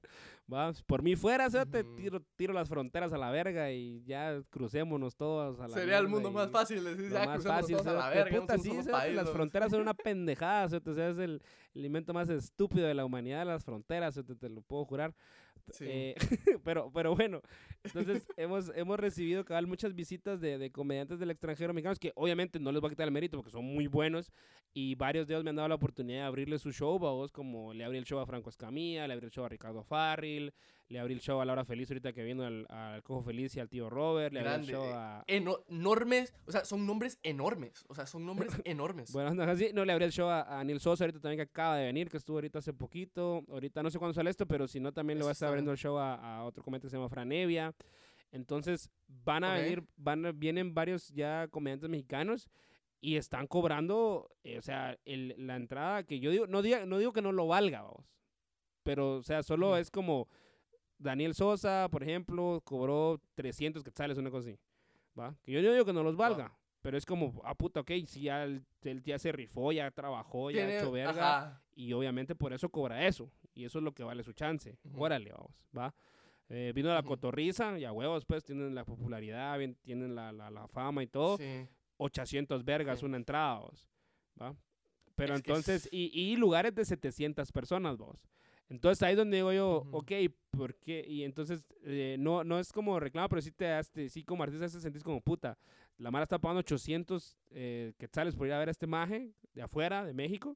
S2: va, por mí fuera, cerote,
S1: Ujú.
S2: tiro, tiro las fronteras a la verga y ya crucémonos todos a la
S1: Sería el mundo más fácil. decir, ya
S2: más fácil,
S1: todos a la verga,
S2: puta, sí,
S1: país,
S2: las fronteras son una pendejada, o sea, es el, el invento más estúpido de la humanidad, las fronteras, cerote, te lo puedo jurar.
S1: Sí.
S2: Eh, pero, pero bueno, entonces hemos, hemos recibido cabal muchas visitas de, de comediantes del extranjero mexicanos que obviamente no les va a quitar el mérito porque son muy buenos y varios de ellos me han dado la oportunidad de abrirle su show, vos como le abrí el show a Franco Escamilla, le abrí el show a Ricardo Farril, le abrí el show a Laura Feliz ahorita que vino al, al Cojo Feliz y al tío Robert, le abrí el
S1: Grande,
S2: show
S1: eh,
S2: a...
S1: Eno- enormes, o sea, son nombres enormes. O sea, son nombres enormes.
S2: Bueno, anda, así, no le abrí el show a, a Neil Sosa ahorita también que acaba de venir, que estuvo ahorita hace poquito. Ahorita no sé cuándo sale esto, pero si no también le voy a estar abriendo el show a, a otro comediante que se llama Franevia. Entonces, van a
S1: Ok.
S2: venir, van vienen varios ya comediantes mexicanos y están cobrando, eh, o sea, el- la entrada que yo digo, no, diga, no digo que no lo valga, vamos. Pero, o sea, solo es como Daniel Sosa, por ejemplo, cobró 300 quetzales, una cosa así. ¿Va? Que yo no digo que no los valga. Pero es como, ah, puta, ok, si ya él, ya se rifó, ya trabajó, ya ha hecho verga,
S1: ajá,
S2: y obviamente por eso cobra eso. Y eso es lo que vale su chance.
S1: Ujú.
S2: Órale, vamos, ¿va? Eh, vino la
S1: Ujú.
S2: cotorriza, y a huevos, pues, tienen la popularidad, bien, tienen la, la, la fama y todo.
S1: sí.
S2: 800 vergas
S1: Sí.
S2: una entrada, vos, ¿va? Pero
S1: Es
S2: entonces,
S1: es-
S2: y, y lugares de 700 personas, vos. Entonces ahí es donde digo yo,
S1: Ujú.
S2: ok, ¿por qué? Y entonces eh, no, no es como reclamo, pero sí te das, sí como artista te sentís como puta. La Mara está pagando 800 eh, quetzales por ir a ver a este maje de afuera, de México,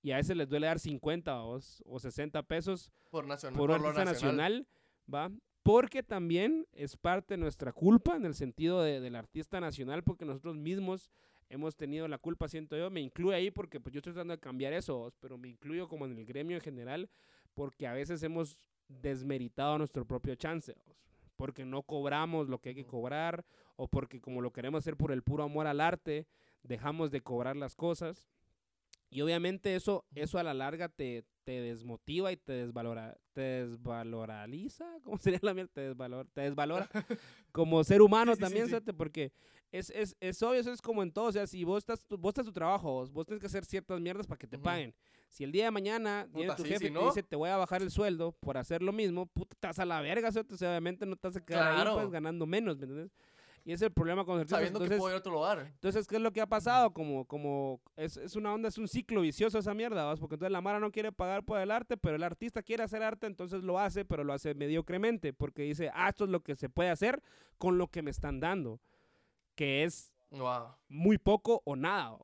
S2: y a ese les duele dar 50 vos, o 60 pesos
S1: Por, nacional,
S2: por un
S1: lo
S2: artista nacional, ¿va? Porque también es parte de nuestra culpa en el sentido de- del artista nacional, porque nosotros mismos hemos tenido la culpa, siento yo, me incluye ahí porque pues yo estoy tratando de cambiar eso, pero me incluyo como en el gremio en general, porque a veces hemos desmeritado nuestro propio chance, porque no cobramos lo que hay que cobrar, o porque como lo queremos hacer por el puro amor al arte, dejamos de cobrar las cosas. Y obviamente eso, eso a la larga te, te desmotiva y te desvalora, te desvaloraliza, ¿cómo sería la mierda? Te, desvalor, te desvalora como ser humano
S1: Sí, sí, sí,
S2: también,
S1: sí.
S2: ¿sabes? porque es, es, es obvio, eso es como en todo, o sea, si vos estás, tu- vos estás tu trabajo, vos, tienes que hacer ciertas mierdas para que te paguen. Si el día de mañana viene
S1: Puta,
S2: tu
S1: sí,
S2: jefe
S1: si
S2: y te dice, te voy a bajar el sueldo por hacer lo mismo, puta, estás a la verga. O sea, obviamente no te vas a quedar ahí, pues, ganando menos, ¿me entiendes? Y ese es el problema con artistas.
S1: Sabiendo que
S2: Entonces,
S1: puedo ir a otro lugar.
S2: entonces, ¿qué es lo que ha pasado? Como, como es, es una onda, es un ciclo vicioso esa mierda, ¿vas? Porque entonces la Mara no quiere pagar por el arte, pero el artista quiere hacer arte, entonces lo hace, pero lo hace mediocremente, porque dice, ah, esto es lo que se puede hacer con lo que me están dando, que es
S1: Wow.
S2: muy poco o nada,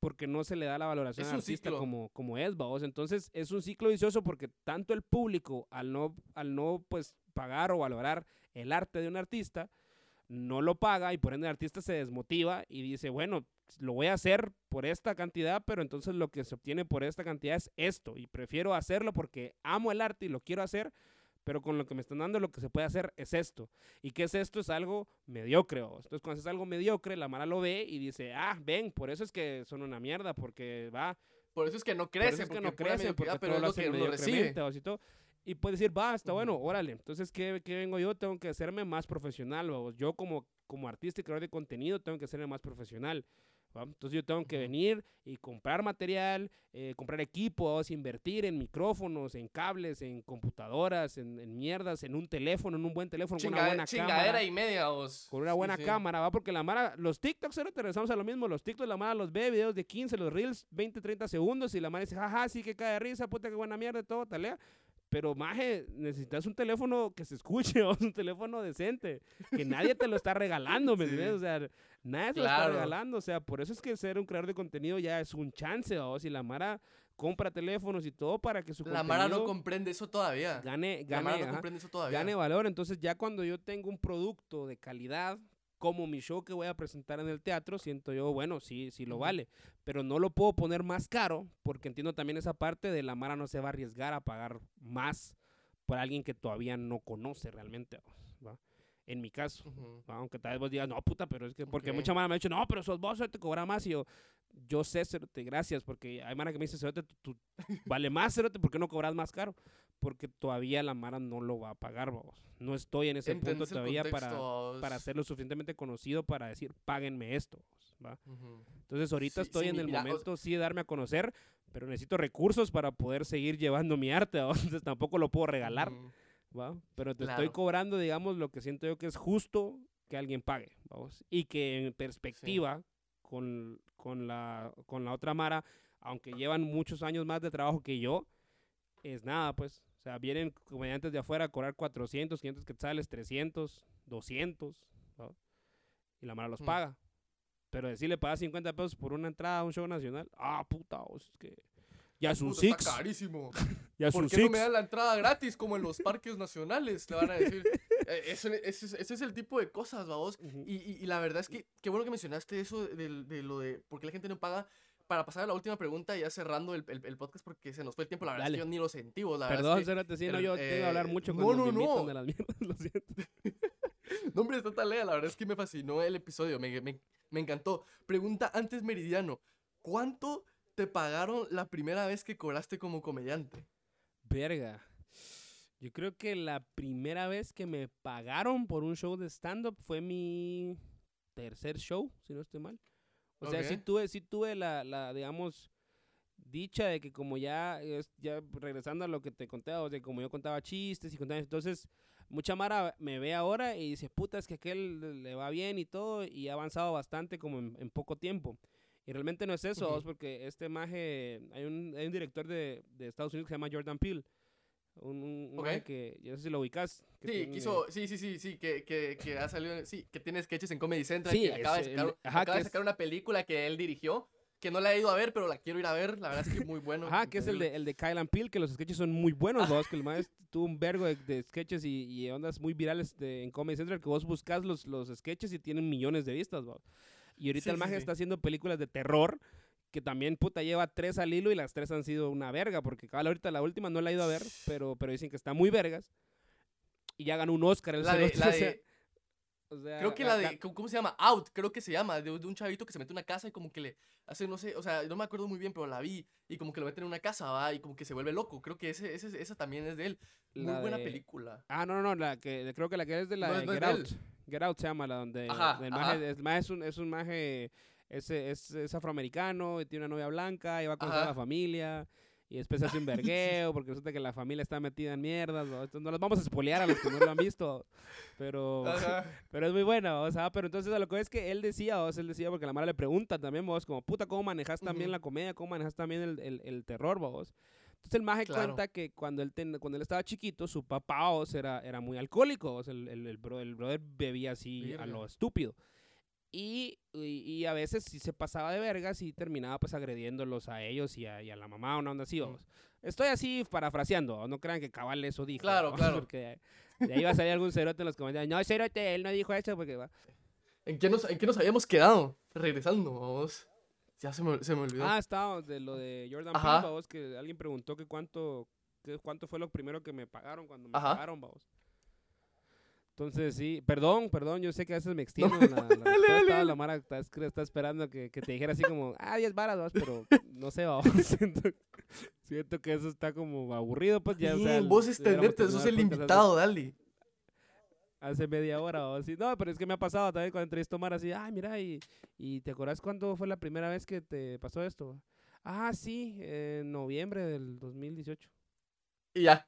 S2: porque no se le da la valoración al
S1: un
S2: artista
S1: ciclo.
S2: como, como es. Entonces es un ciclo vicioso porque tanto el público al no, al no pues pagar o valorar el arte de un artista, no lo paga y por ende el artista se desmotiva y dice, bueno, lo voy a hacer por esta cantidad, pero entonces lo que se obtiene por esta cantidad es esto y prefiero hacerlo porque amo el arte y lo quiero hacer, pero con lo que me están dando lo que se puede hacer es esto. ¿Y qué es esto? Es algo mediocre. Entonces cuando es algo mediocre, la Mara lo ve y dice, ah, ven, por eso es que son una mierda, porque va,
S1: Por eso es que no
S2: por eso
S1: crece,
S2: es que
S1: porque
S2: no crecen, porque
S1: pero
S2: todo
S1: es
S2: lo
S1: lo que uno recibe.
S2: todo. Y puedes decir, va, está bueno,
S1: Ujú.
S2: órale. Entonces, ¿qué, qué vengo yo? Tengo que hacerme más profesional. Yo como, como artista y creador de contenido tengo que hacerme más profesional. ¿Va? Entonces yo tengo que venir y comprar material, eh, comprar equipos, invertir en micrófonos, en cables, en computadoras, en, en mierdas, en un teléfono, en un buen teléfono, con una buena
S1: chingadera
S2: cámara
S1: y media, os.
S2: con una buena
S1: sí.
S2: cámara, va, porque la Mara, los TikToks, ahora te regresamos a lo mismo, los TikToks, la Mara los ve, videos de 15, los Reels, 20, 30 segundos, y la Mara dice, jaja, sí que cae de risa, puta, qué buena mierda, y todo, talea. Pero, maje, necesitas un teléfono que se escuche, o un teléfono decente, que nadie te lo está regalando, ¿me
S1: Sí.
S2: entiendes? O sea, nadie te lo está regalando, o sea, por eso es que ser un creador de contenido ya es un chance, o si la Mara compra teléfonos y todo para que su
S1: La Mara no comprende eso todavía.
S2: gane,
S1: La Mara no
S2: ajá
S1: comprende eso todavía.
S2: gane valor. Entonces ya cuando yo tengo un producto de calidad, como mi show que voy a presentar en el teatro, siento yo, bueno, sí, sí lo vale, pero no lo puedo poner más caro porque entiendo también esa parte de la Mara no se va a arriesgar a pagar más por alguien que todavía no conoce realmente. ¿va? en mi caso.
S1: Ujú.
S2: Aunque tal vez vos digas, no, puta, pero es que, porque
S1: Ok.
S2: mucha mara me ha dicho, no, pero sos vos, te cobra más. Y yo, yo sé, cerote, gracias, porque hay mara que me dice, cerote, tú, tú vale más, cerote, ¿por qué no cobras más caro? Porque todavía la mara no lo va a pagar, vamos. No estoy en ese punto
S1: ¿Entendés el
S2: todavía para, para ser lo suficientemente conocido para decir, páguenme esto, ¿va? Entonces ahorita
S1: Sí,
S2: estoy
S1: sí,
S2: en el
S1: mira, o-
S2: momento sí de darme a conocer, pero necesito recursos para poder seguir llevando mi arte, ¿va? entonces tampoco lo puedo regalar. ¿va? Pero te estoy cobrando, digamos, lo que siento yo que es justo que alguien pague, ¿vamos? Y que en perspectiva con, con, la, con la otra Mara, aunque llevan muchos años más de trabajo que yo, es nada, pues. Sea, vienen comediantes de afuera a cobrar 400, 500 quetzales, 300, 200, ¿va? Y la Mara los
S1: Mm.
S2: paga. Pero decirle paga 50 pesos por una entrada a un show nacional, ah, puta, es que ya es un
S1: Puta,
S2: six,
S1: Está carísimo.
S2: ya es
S1: ¿Por qué no
S2: six.
S1: me dan la entrada gratis como en los parques nacionales? Le van a decir. Eh, ese, es- ese es el tipo de cosas, vamos.
S2: Ujú.
S1: Y, y- y la verdad es que qué bueno que mencionaste eso de, de lo de por qué la gente no paga. Para pasar a la última pregunta, ya cerrando el, el- el podcast porque se nos fue el tiempo, la verdad
S2: Dale.
S1: es que yo ni lo sentí, la verdad
S2: Perdón,
S1: es que-
S2: no, yo tengo que hablar
S1: eh,
S2: mucho
S1: no,
S2: cuando
S1: no,
S2: invitan
S1: no.
S2: de las mierdas, lo siento.
S1: No, hombre, está tan lea, la verdad es que me fascinó el episodio, me, me- me encantó. Pregunta antes meridiano, ¿cuánto te pagaron la primera vez que cobraste como comediante?
S2: Verga. Yo creo que la primera vez que me pagaron por un show de stand-up fue mi tercer show, si no estoy mal. O sea, sí tuve, sí tuve la, la, digamos, dicha de que como ya, ya regresando a lo que te conté, o sea, como yo contaba chistes y contaba, entonces mucha Mara me ve ahora y dice, puta, es que aquel le va bien y todo, y ha avanzado bastante como en, en poco tiempo. Y realmente no es eso, vos, porque este maje, hay un, hay un director de, de Estados Unidos que se llama Jordan Peele, un, un- un
S1: Ok.
S2: maje que, yo no sé si lo ubicas. que
S1: Sí,
S2: tiene-
S1: quiso, sí, sí, sí, sí, que, que, que ha salido, sí, que tiene sketches en Comedy Central,
S2: Sí,
S1: que acaba, de sacar,
S2: el- ajá,
S1: acaba
S2: que
S1: de
S2: es-
S1: sacar una película que él dirigió, que no la he ido a ver, pero la quiero ir a ver, la verdad es que muy bueno.
S2: Ajá, que es el de, el de Kyle and Peele, que los sketches son muy buenos, vos, que el maestro tuvo un vergo de, de sketches y, y ondas muy virales de, en Comedy Central, que vos buscas los, los sketches y tienen millones de vistas, vos. Y ahorita
S1: Sí,
S2: el maje
S1: sí.
S2: está haciendo películas de terror, que también, puta, lleva tres al hilo y las tres han sido una verga, porque cabal ahorita la última no la he ido a ver, pero, pero dicen que está muy vergas. Y ya ganó un Oscar el
S1: La de,
S2: cerote,
S1: la
S2: o sea-
S1: de-
S2: o sea,
S1: creo que la de, ¿cómo se llama? Out, creo que se llama, de, de un chavito que se mete en una casa y como que le hace, no sé, o sea, no me acuerdo muy bien, pero la vi, y como que lo meten en una casa, va, y como que se vuelve loco, creo que ese, ese, esa también es de él. Muy
S2: La
S1: buena
S2: de-
S1: película.
S2: Ah, no, no, no, la que, creo que la que es de la
S1: No,
S2: de
S1: es- no es
S2: Get Out. Get Out se llama la donde
S1: Ajá,
S2: el maje, maje es un, es un maje, es, es, es afroamericano, y tiene una novia blanca, y va a conocer a la familia, y después hace un vergueo, porque resulta que la familia está metida en mierdas, ¿no? Entonces no las vamos a spoilear a los que no lo han visto, pero,
S1: Ajá.
S2: pero es muy buena, o sea, pero entonces a lo que es que él decía, o sea, él decía, porque la Mara le pregunta también, vos, como, puta, ¿cómo manejas también
S1: Ujú.
S2: la comedia? ¿Cómo manejas también el, el, el terror, vos? Entonces el maje
S1: Claro.
S2: cuenta que cuando él, ten- cuando él estaba chiquito, su papá, os, era, era muy alcohólico, el, el, el, bro- el brother bebía así a lo estúpido. Y, y, y a veces sí se pasaba de vergas y terminaba pues agrediéndolos a ellos y a, y a la mamá, una onda así,
S1: Mm.
S2: vamos. Estoy así parafraseando, no crean que cabal eso dijo.
S1: Claro,
S2: ¿no?
S1: claro.
S2: Porque de ahí va a salir algún cerote en los comentarios. No, cerote, él no dijo eso porque va.
S1: ¿En qué, nos, ¿En qué nos habíamos quedado? Regresando, vamos. Ya se me, se me olvidó.
S2: Ah, estábamos de lo de Jordan. Peele, vos, que alguien preguntó que cuánto, que cuánto fue lo primero que me pagaron cuando me
S1: Ajá.
S2: pagaron, vamos. Entonces, sí, perdón, perdón, yo sé que a veces me extiendo
S1: No,
S2: la, la respuesta,
S1: dale.
S2: la Mara está, está esperando que, que te dijera así como, ah, 10 varas, vamos, pero no sé, vamos, siento, siento que eso está como aburrido, pues ya, o sea,
S1: Bien, vos extenderte, sos el
S2: podcast hace-
S1: invitado, dale.
S2: hace media hora o así. No, pero es que me ha pasado también cuando entrevisto a Mara así, ay, mira, y, y ¿te acuerdas cuándo fue la primera vez que te pasó esto? Ah, sí, en noviembre del 2018.
S1: Y ya.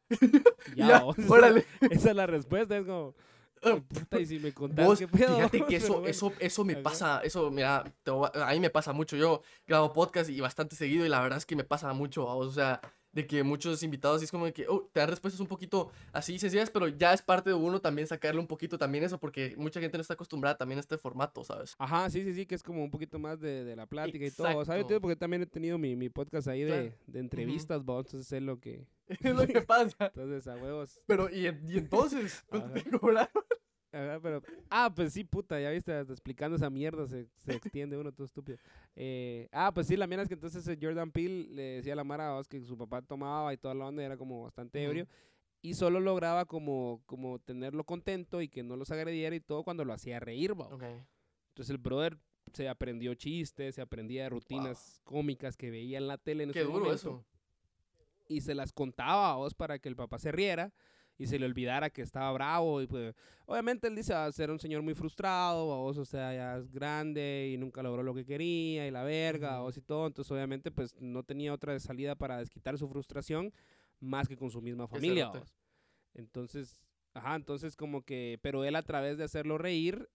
S2: Ya,
S1: Ya, órale.
S2: Esa es la respuesta, es como, puta, y si me contás
S1: Vos,
S2: qué pedo.
S1: fíjate que eso,
S2: bueno.
S1: eso, eso me
S2: Ajá.
S1: pasa, eso, mira, te a mí me pasa mucho. Yo grabo podcast y bastante seguido y la verdad es que me pasa mucho, vamos, o sea, de que muchos invitados es como de que, oh, te dan respuestas un poquito así sencillas, pero ya es parte de uno también sacarle un poquito también eso, porque mucha gente no está acostumbrada también a este formato, ¿sabes?
S2: Ajá, sí, sí, sí, que es como un poquito más de, de la plática y todo.
S1: Exacto.
S2: digo porque también he tenido mi, mi podcast ahí de,
S1: Claro.
S2: de entrevistas, vos, entonces sé lo que...
S1: es lo que pasa.
S2: Entonces, a huevos.
S1: Pero, ¿y, y entonces? ¿Cuánto
S2: Ajá.
S1: te cobraron?
S2: Ajá, pero, ah, pues sí, puta, ya viste, explicando esa mierda se, se extiende uno todo estúpido. Eh, ah, pues sí, la mierda es que entonces eh, Jordan Peele le decía a la Mara vos, que su papá tomaba y toda la onda y era como bastante ebrio. y solo lograba como, como tenerlo contento y que no los agrediera y todo cuando lo hacía reír, ¿va?
S1: Ok.
S2: Entonces el brother se aprendió chistes, se aprendía rutinas cómicas que veía en la tele en
S1: Qué
S2: ese
S1: duro
S2: momento
S1: eso.
S2: Y se las contaba a vos para que el papá se riera y se le olvidara que estaba bravo y pues obviamente él dice a ser un señor muy frustrado, a vos o sea, ya es grande y nunca logró lo que quería y la verga, vos y todo, entonces obviamente pues no tenía otra salida para desquitar su frustración más que con su misma familia. vos. Entonces, ajá, entonces como que, pero él a través de hacerlo reír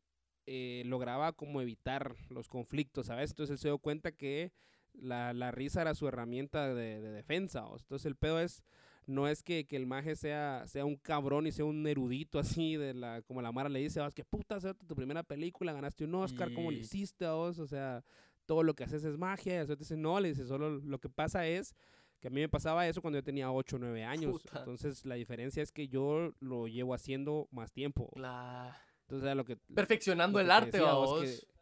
S2: eh, lograba como evitar los conflictos, ¿sabes? Entonces él se dio cuenta que la, la risa era su herramienta de, de defensa. ¿vos? Entonces el pedo es, no es que, que el maje sea, sea un cabrón y sea un erudito así, de la, como la Mara le dice, vas que puta, tu primera película, ganaste un Oscar, ¿cómo lo
S1: Y-
S2: hiciste vos? O sea, todo lo que haces es magia. Y el dice, no, le dice, solo lo que pasa es que a mí me pasaba eso cuando yo tenía 8 o 9 años.
S1: Puta.
S2: Entonces la diferencia es que yo lo llevo haciendo más tiempo.
S1: La-
S2: Entonces lo que...
S1: Perfeccionando
S2: lo
S1: el
S2: que
S1: arte, vos,
S2: que-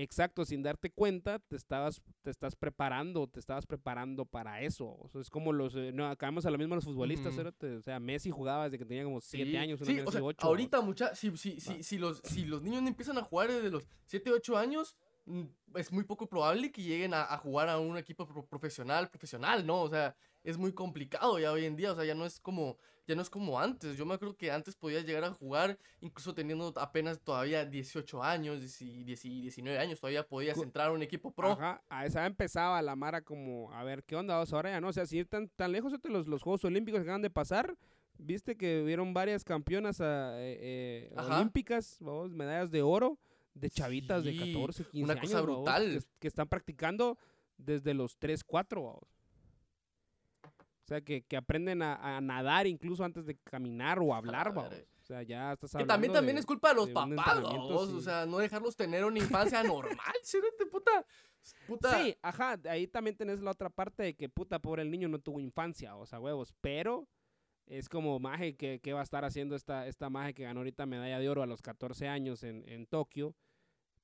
S2: Exacto, sin darte cuenta, te estabas, te estás preparando, te estabas preparando para eso. O sea, es como los, eh, no, acabamos a lo mismo los futbolistas, o sea, Messi jugaba desde que tenía como 7
S1: Sí,
S2: años,
S1: sí, o sea,
S2: así ocho,
S1: ahorita mucha, si, si, si, si, los, si los niños no empiezan a jugar desde los 7, 8 años, mm, es muy poco probable que lleguen a, a jugar a un equipo pro- profesional, profesional, ¿no? O sea, es muy complicado ya hoy en día, o sea, ya no es como, ya no es como antes. Yo me acuerdo que antes podías llegar a jugar, incluso teniendo apenas todavía 18 años, 10 10 19 años, todavía podías entrar a un equipo pro.
S2: Ajá, a esa empezaba la Mara como, a ver, ¿qué onda? vos? ahora ya no, o sea, si ir tan, tan lejos de los, los Juegos Olímpicos que acaban de pasar, viste que hubieron varias campeonas ah, eh, eh, olímpicas, vamos, medallas de oro, de chavitas de
S1: Sí,
S2: 14, 15
S1: una
S2: años,
S1: cosa
S2: babos,
S1: brutal.
S2: Que, que están practicando desde los 3, 4, babos. O sea, que, que aprenden a, a nadar incluso antes de caminar o hablar,
S1: madre.
S2: O sea, ya estás
S1: Que
S2: hablando
S1: también, también
S2: de-
S1: es culpa de los
S2: de
S1: papás, O sea, no dejarlos tener una infancia normal, ¿sí? puta. Puta.
S2: Sí, ajá, ahí también tenés la otra parte de que puta, pobre el niño no tuvo infancia, o sea, huevos, pero es como maje que, que va a estar haciendo esta, esta maje que ganó ahorita medalla de oro a los 14 años en, en Tokio.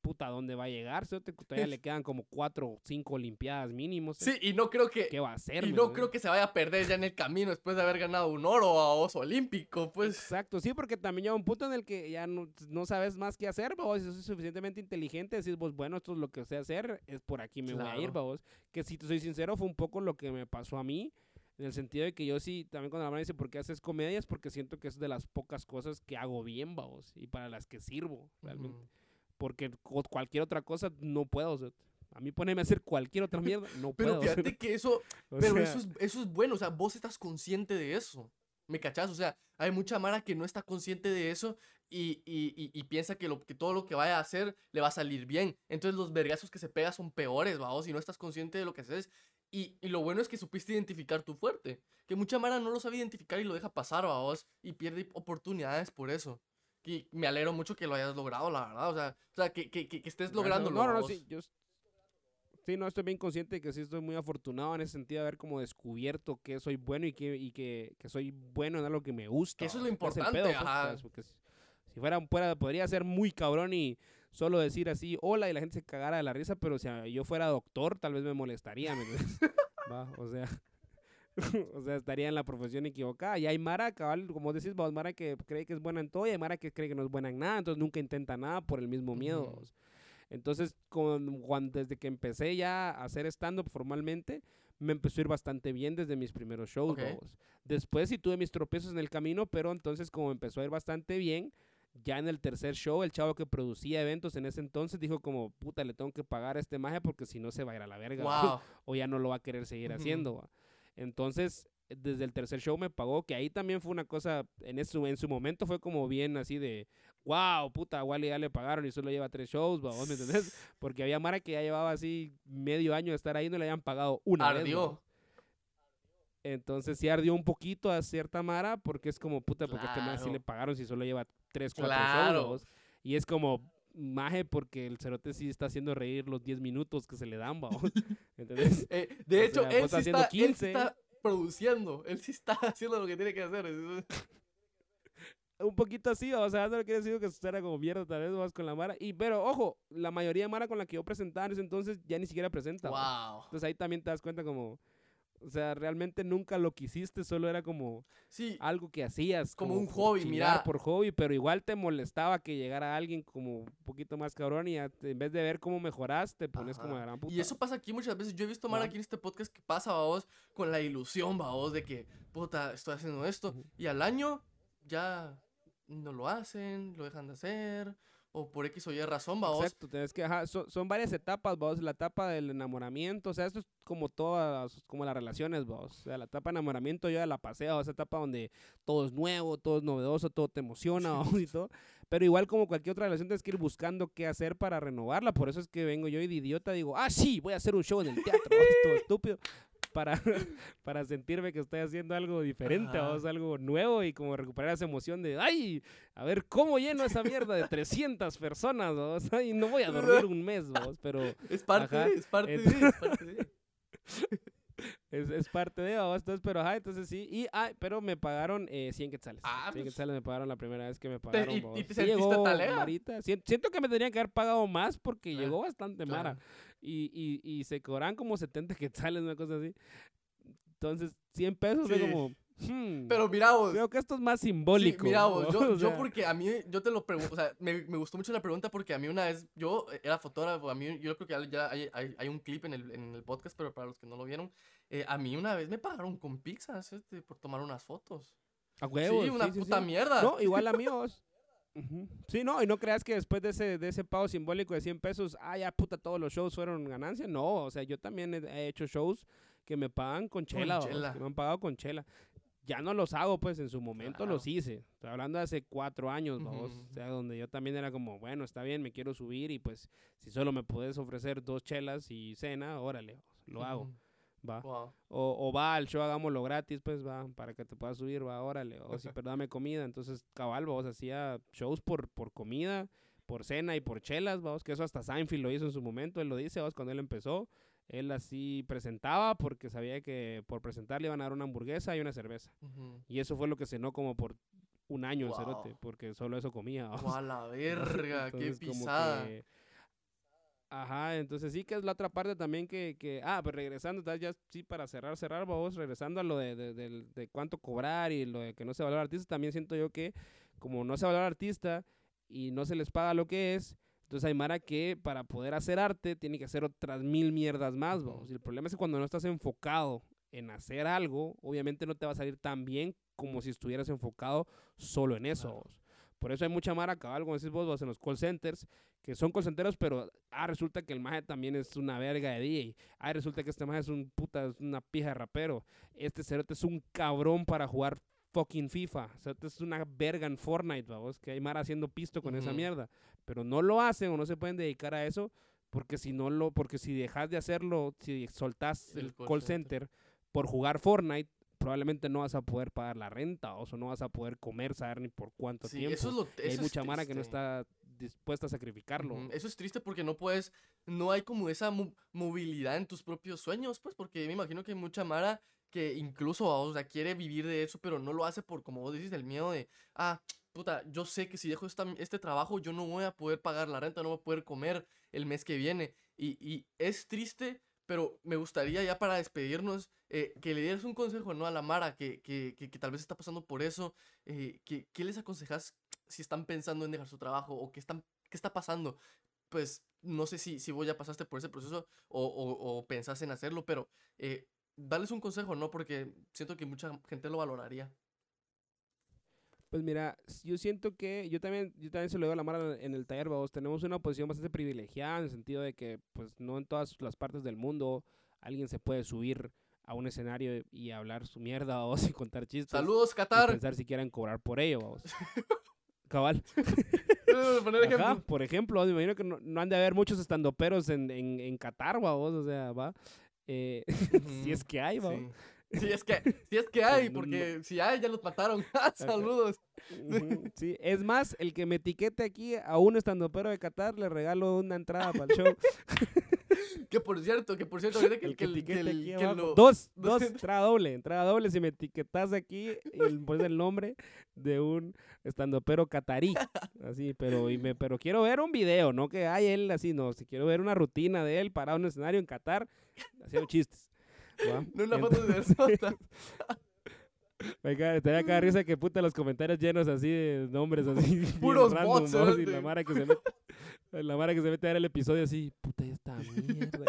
S2: Puta, ¿dónde va a llegar? Todavía le quedan como cuatro o cinco olimpiadas mínimos.
S1: Sí, y no creo que.
S2: ¿Qué va a hacer?
S1: Y no creo que se vaya a perder ya en el camino después de haber ganado un oro a oso olímpico, pues.
S2: Exacto, sí, porque también llega un punto en el que ya no, no sabes más qué hacer, vos, si sos suficientemente inteligente, decís vos, bueno, esto es lo que sé hacer, es por aquí me voy a ir, vos. Que si te soy sincero, fue un poco lo que me pasó a mí, en el sentido de que yo sí, también cuando la mano dice, ¿por qué haces comedias? Porque siento que es de las pocas cosas que hago bien, vos, y para las que sirvo, realmente. Porque cualquier otra cosa no puedo, o sea, a mí ponerme a hacer cualquier otra mierda, no
S1: Pero
S2: puedo.
S1: fíjate que eso.
S2: o
S1: Pero
S2: sea,
S1: eso, es, eso es bueno, o sea, vos estás consciente de eso. ¿Me cachás? O sea, hay mucha Mara que no está consciente de eso y, y, y, y piensa que, lo, que todo lo que vaya a hacer le va a salir bien. Entonces los vergazos que se pega son peores, vamos, si no estás consciente de lo que haces. Y, y lo bueno es que supiste identificar tu fuerte. Que mucha Mara no lo sabe identificar y lo deja pasar, vamos, y pierde oportunidades por eso. Y me alegro mucho que lo hayas logrado, la verdad. O sea, o sea que, que, que, estés lográndolo.
S2: No, no, no, sí, yo sí, no, estoy bien consciente de que sí estoy muy afortunado en ese sentido de haber como descubierto que soy bueno y que, y que, que soy bueno en algo que me gusta.
S1: Que eso es lo importante,
S2: pues. Porque si fuera, fuera, podría ser muy cabrón y solo decir así, hola, y la gente se cagara de la risa, pero si yo fuera doctor, tal vez me molestaría. Va, o sea... o sea, estaría en la profesión equivocada. Y hay Mara, cabal, como decís vos, Mara que cree que es buena en todo y hay Mara que cree que no es buena en nada, entonces nunca intenta nada por el mismo miedo. Entonces, con, desde que empecé ya a hacer stand-up formalmente, me empezó a ir bastante bien desde mis primeros shows. Después sí tuve mis tropiezos en el camino, pero entonces como empezó a ir bastante bien, ya en el tercer show, el chavo que producía eventos en ese entonces dijo como, puta, le tengo que pagar a este magia porque si no se va a ir a la verga. ¿va?"
S1: Wow.
S2: o ya no lo va a querer seguir haciendo. ¿va? Entonces, desde el tercer show me pagó, que ahí también fue una cosa, en, eso, en su momento fue como bien así de, wow, puta, a Wally ya le pagaron y solo lleva tres shows, ¿va? ¿Vos ¿me entendés? Porque había Mara que ya llevaba así medio año de estar ahí y no le habían pagado una vez.
S1: Ardió.
S2: ¿va? Entonces sí ardió un poquito a cierta Mara porque es como, puta, porque este man sí
S1: Claro.
S2: le pagaron si solo lleva tres, cuatro
S1: Claro.
S2: shows. Y es como, maje, porque el cerote sí está haciendo reír los 10 minutos que se le dan, ¿va? ¿Entendés?
S1: Eh, de
S2: O
S1: hecho,
S2: sea,
S1: él, sí está, él sí
S2: 15.
S1: está produciendo. Él sí está haciendo lo que tiene que hacer.
S2: un poquito así, o sea, no quiere decir que era como mierda tal vez más con la Mara. Y, pero, ojo, la mayoría de Mara con la que yo presentaba en ese entonces ya ni siquiera presenta.
S1: wow.
S2: Entonces ahí también te das cuenta como, O sea, realmente nunca lo quisiste, solo era como
S1: Sí,
S2: algo que hacías.
S1: Como un
S2: por
S1: hobby, mira.
S2: por hobby, pero igual te molestaba que llegara alguien como un poquito más cabrón y te- en vez de ver cómo mejoras, te pones como
S1: Ajá.
S2: de gran puta.
S1: Y eso pasa aquí muchas veces. Yo he visto mal aquí en este podcast que pasa, vos, con la ilusión, vos, de que, puta, estoy haciendo esto. Y al año ya no lo hacen, lo dejan de hacer. O por X o Y razón, vos.
S2: Exacto, tenés que, ajá, son, son varias etapas, vos, la etapa del enamoramiento, o sea, esto es como todas, como las relaciones, vos, o sea, la etapa de enamoramiento yo ya la pasé, esa etapa donde todo es nuevo, todo es novedoso, todo te emociona, vos, y todo, pero igual como cualquier otra relación tienes que ir buscando qué hacer para renovarla, por eso es que vengo yo y de idiota digo, ah, sí, voy a hacer un show en el teatro, todo estúpido, para, para sentirme que estoy haciendo algo diferente, vos, algo nuevo y como recuperar esa emoción de, ay, a ver cómo lleno esa mierda de 300 personas, vos, ay, no voy a dormir un mes, vos, pero
S1: Es parte
S2: Ajá.
S1: de, es parte de, es parte de.
S2: es, es parte de, vos, entonces, pero ajá, entonces sí, y, ah, pero me pagaron eh, 100 quetzales,
S1: Ah,
S2: 100
S1: pues.
S2: quetzales me pagaron la primera vez que me pagaron,
S1: y- y te sentiste
S2: llegó. Marita, sien- siento que me tenían que haber pagado más porque
S1: Ah,
S2: llegó bastante Mara,
S1: Claro.
S2: y, y, y se cobran como 70 quetzales, una cosa así, entonces 100 pesos fue
S1: Sí.
S2: como, hmm,
S1: Pero mira vos.
S2: creo que esto es más
S1: Sí,
S2: simbólico.
S1: mira vos, yo,
S2: o
S1: yo porque a mí, yo te lo pregunto, o sea, me, me gustó mucho la pregunta porque a mí una vez, yo era fotógrafo, a mí, yo creo que ya, hay, hay, hay un clip en el, en el podcast, pero para los que no lo vieron, eh, a mí una vez me pagaron con pizzas, este, por tomar unas fotos.
S2: a huevos,
S1: sí, una
S2: sí, sí,
S1: puta
S2: sí.
S1: mierda.
S2: No, igual amigos. Ujú. Sí, no, y no creas que después de ese, de ese pago simbólico de 100 pesos, ah, ya puta, todos los shows fueron ganancia. No, o sea, yo también he, he hecho shows que me pagan con chela, que me han pagado con chela. Ya no los hago, pues en su momento los hice. Estoy hablando de hace cuatro años, vamos.
S1: Ujú,
S2: O sea, donde yo también era como, bueno, está bien, me quiero subir y pues si solo me puedes ofrecer dos chelas y cena, órale, lo hago, va.
S1: Wow.
S2: O, o va al show, hagámoslo gratis, pues va, para que te puedas subir, va, órale. O si, pero dame comida. Entonces, cabal, vamos, hacía shows por, por comida, por cena y por chelas, vamos, que eso hasta Seinfeld lo hizo en su momento, él lo dice, vamos, cuando él empezó. Él así presentaba porque sabía que por presentar le iban a dar una hamburguesa y una cerveza. Y eso fue lo que cenó como por un año el
S1: Wow.
S2: cerote, porque solo eso comía. vamos.
S1: Guau, la verga, qué
S2: Entonces,
S1: pisada.
S2: que- Ajá, entonces sí que es la otra parte también que, que ah, pues regresando, tal, ya sí para cerrar, cerrar, vamos, regresando a lo de, de, del- de cuánto cobrar y lo de que no se valora artista, también siento yo que como no se valora artista y no se les paga lo que es, entonces hay Mara que para poder hacer arte tiene que hacer otras mil mierdas más, vamos. Y el problema es que cuando no estás enfocado en hacer algo, obviamente no te va a salir tan bien como si estuvieras enfocado solo en eso. Vos. Por eso hay mucha mara, cabal, como decís vos, vos, en los call centers, que son call centeros, pero ah, resulta que el maje también es una verga de DJ. Ah, resulta que este maje es un puta, es una pija de rapero. Este cerote es un cabrón para jugar fucking FIFA. O sea, este es una verga en Fortnite, vamos, que hay mara haciendo pisto con esa
S1: Ujú.
S2: mierda. Pero no lo hacen o no se pueden dedicar a eso, porque si no lo, porque si dejas de hacerlo, si soltás el,
S1: El
S2: call,
S1: call
S2: center por jugar Fortnite, probablemente no vas a poder pagar la renta o sea, no vas a poder comer, saber ni por cuánto
S1: Sí,
S2: tiempo.
S1: eso es lo
S2: hay
S1: eso es
S2: mucha mara que no está dispuesta a sacrificarlo.
S1: Ujú, Eso es triste porque no puedes, no hay como esa mo- movilidad en tus propios sueños, pues, porque me imagino que hay mucha Mara que incluso, o sea, quiere vivir de eso, pero no lo hace por, como vos dices, el miedo de, ah, puta, yo sé que si dejo esta- este trabajo yo no voy a poder pagar la renta, no voy a poder comer el mes que viene. Y, y es triste, pero me gustaría ya para despedirnos eh, que le dieras un consejo, ¿no? A la Mara que, que, que, que tal vez está pasando por eso. eh, que, ¿Qué les aconsejas si están pensando en dejar su trabajo o qué, están, qué está pasando? Pues no sé si, si vos ya pasaste por ese proceso o, o, o pensás en hacerlo, pero eh, darles un consejo, ¿no? Porque siento que mucha gente lo valoraría.
S2: Pues mira, yo siento que yo también, yo también se lo digo a la Mara en el taller, vamos, tenemos una posición bastante privilegiada en el sentido de que pues no en todas las partes del mundo alguien se puede subir a un escenario y hablar su mierda o y contar chistes.
S1: Saludos,
S2: y
S1: Qatar.
S2: pensar si quieren cobrar por ello, vamos. Cabal.
S1: Poner
S2: Ajá,
S1: ejemplo.
S2: por ejemplo, me imagino que no, no han de haber muchos estandoperos en, en, en Qatar, vamos, o sea, va. Eh, si es que hay, vamos.
S1: Sí. Sí, es que, sí es que hay, porque si hay, ya los mataron. Saludos.
S2: Ujú, Sí, es más, el que me etiquete aquí a un estandopero de Qatar le regalo una entrada para el show.
S1: Que por cierto, que por cierto, que,
S2: El
S1: que
S2: que
S1: el- que el- que lo-
S2: Dos,
S1: dos
S2: entrada doble, entrada doble. Si me etiquetas aquí, y pones el nombre de un estandopero catarí. Así, pero, y me, pero quiero ver un video, no que hay él así, no. Si quiero ver una rutina de él parado en un escenario en Qatar haciendo chistes. ¿va?
S1: No una foto de
S2: te da cada risa que puta los comentarios llenos así de nombres así.
S1: Puros
S2: random,
S1: bots,
S2: ¿vos? Y
S1: cerote.
S2: la mara que se mete. La mara que se mete a ver el episodio así, puta, ya está mierda.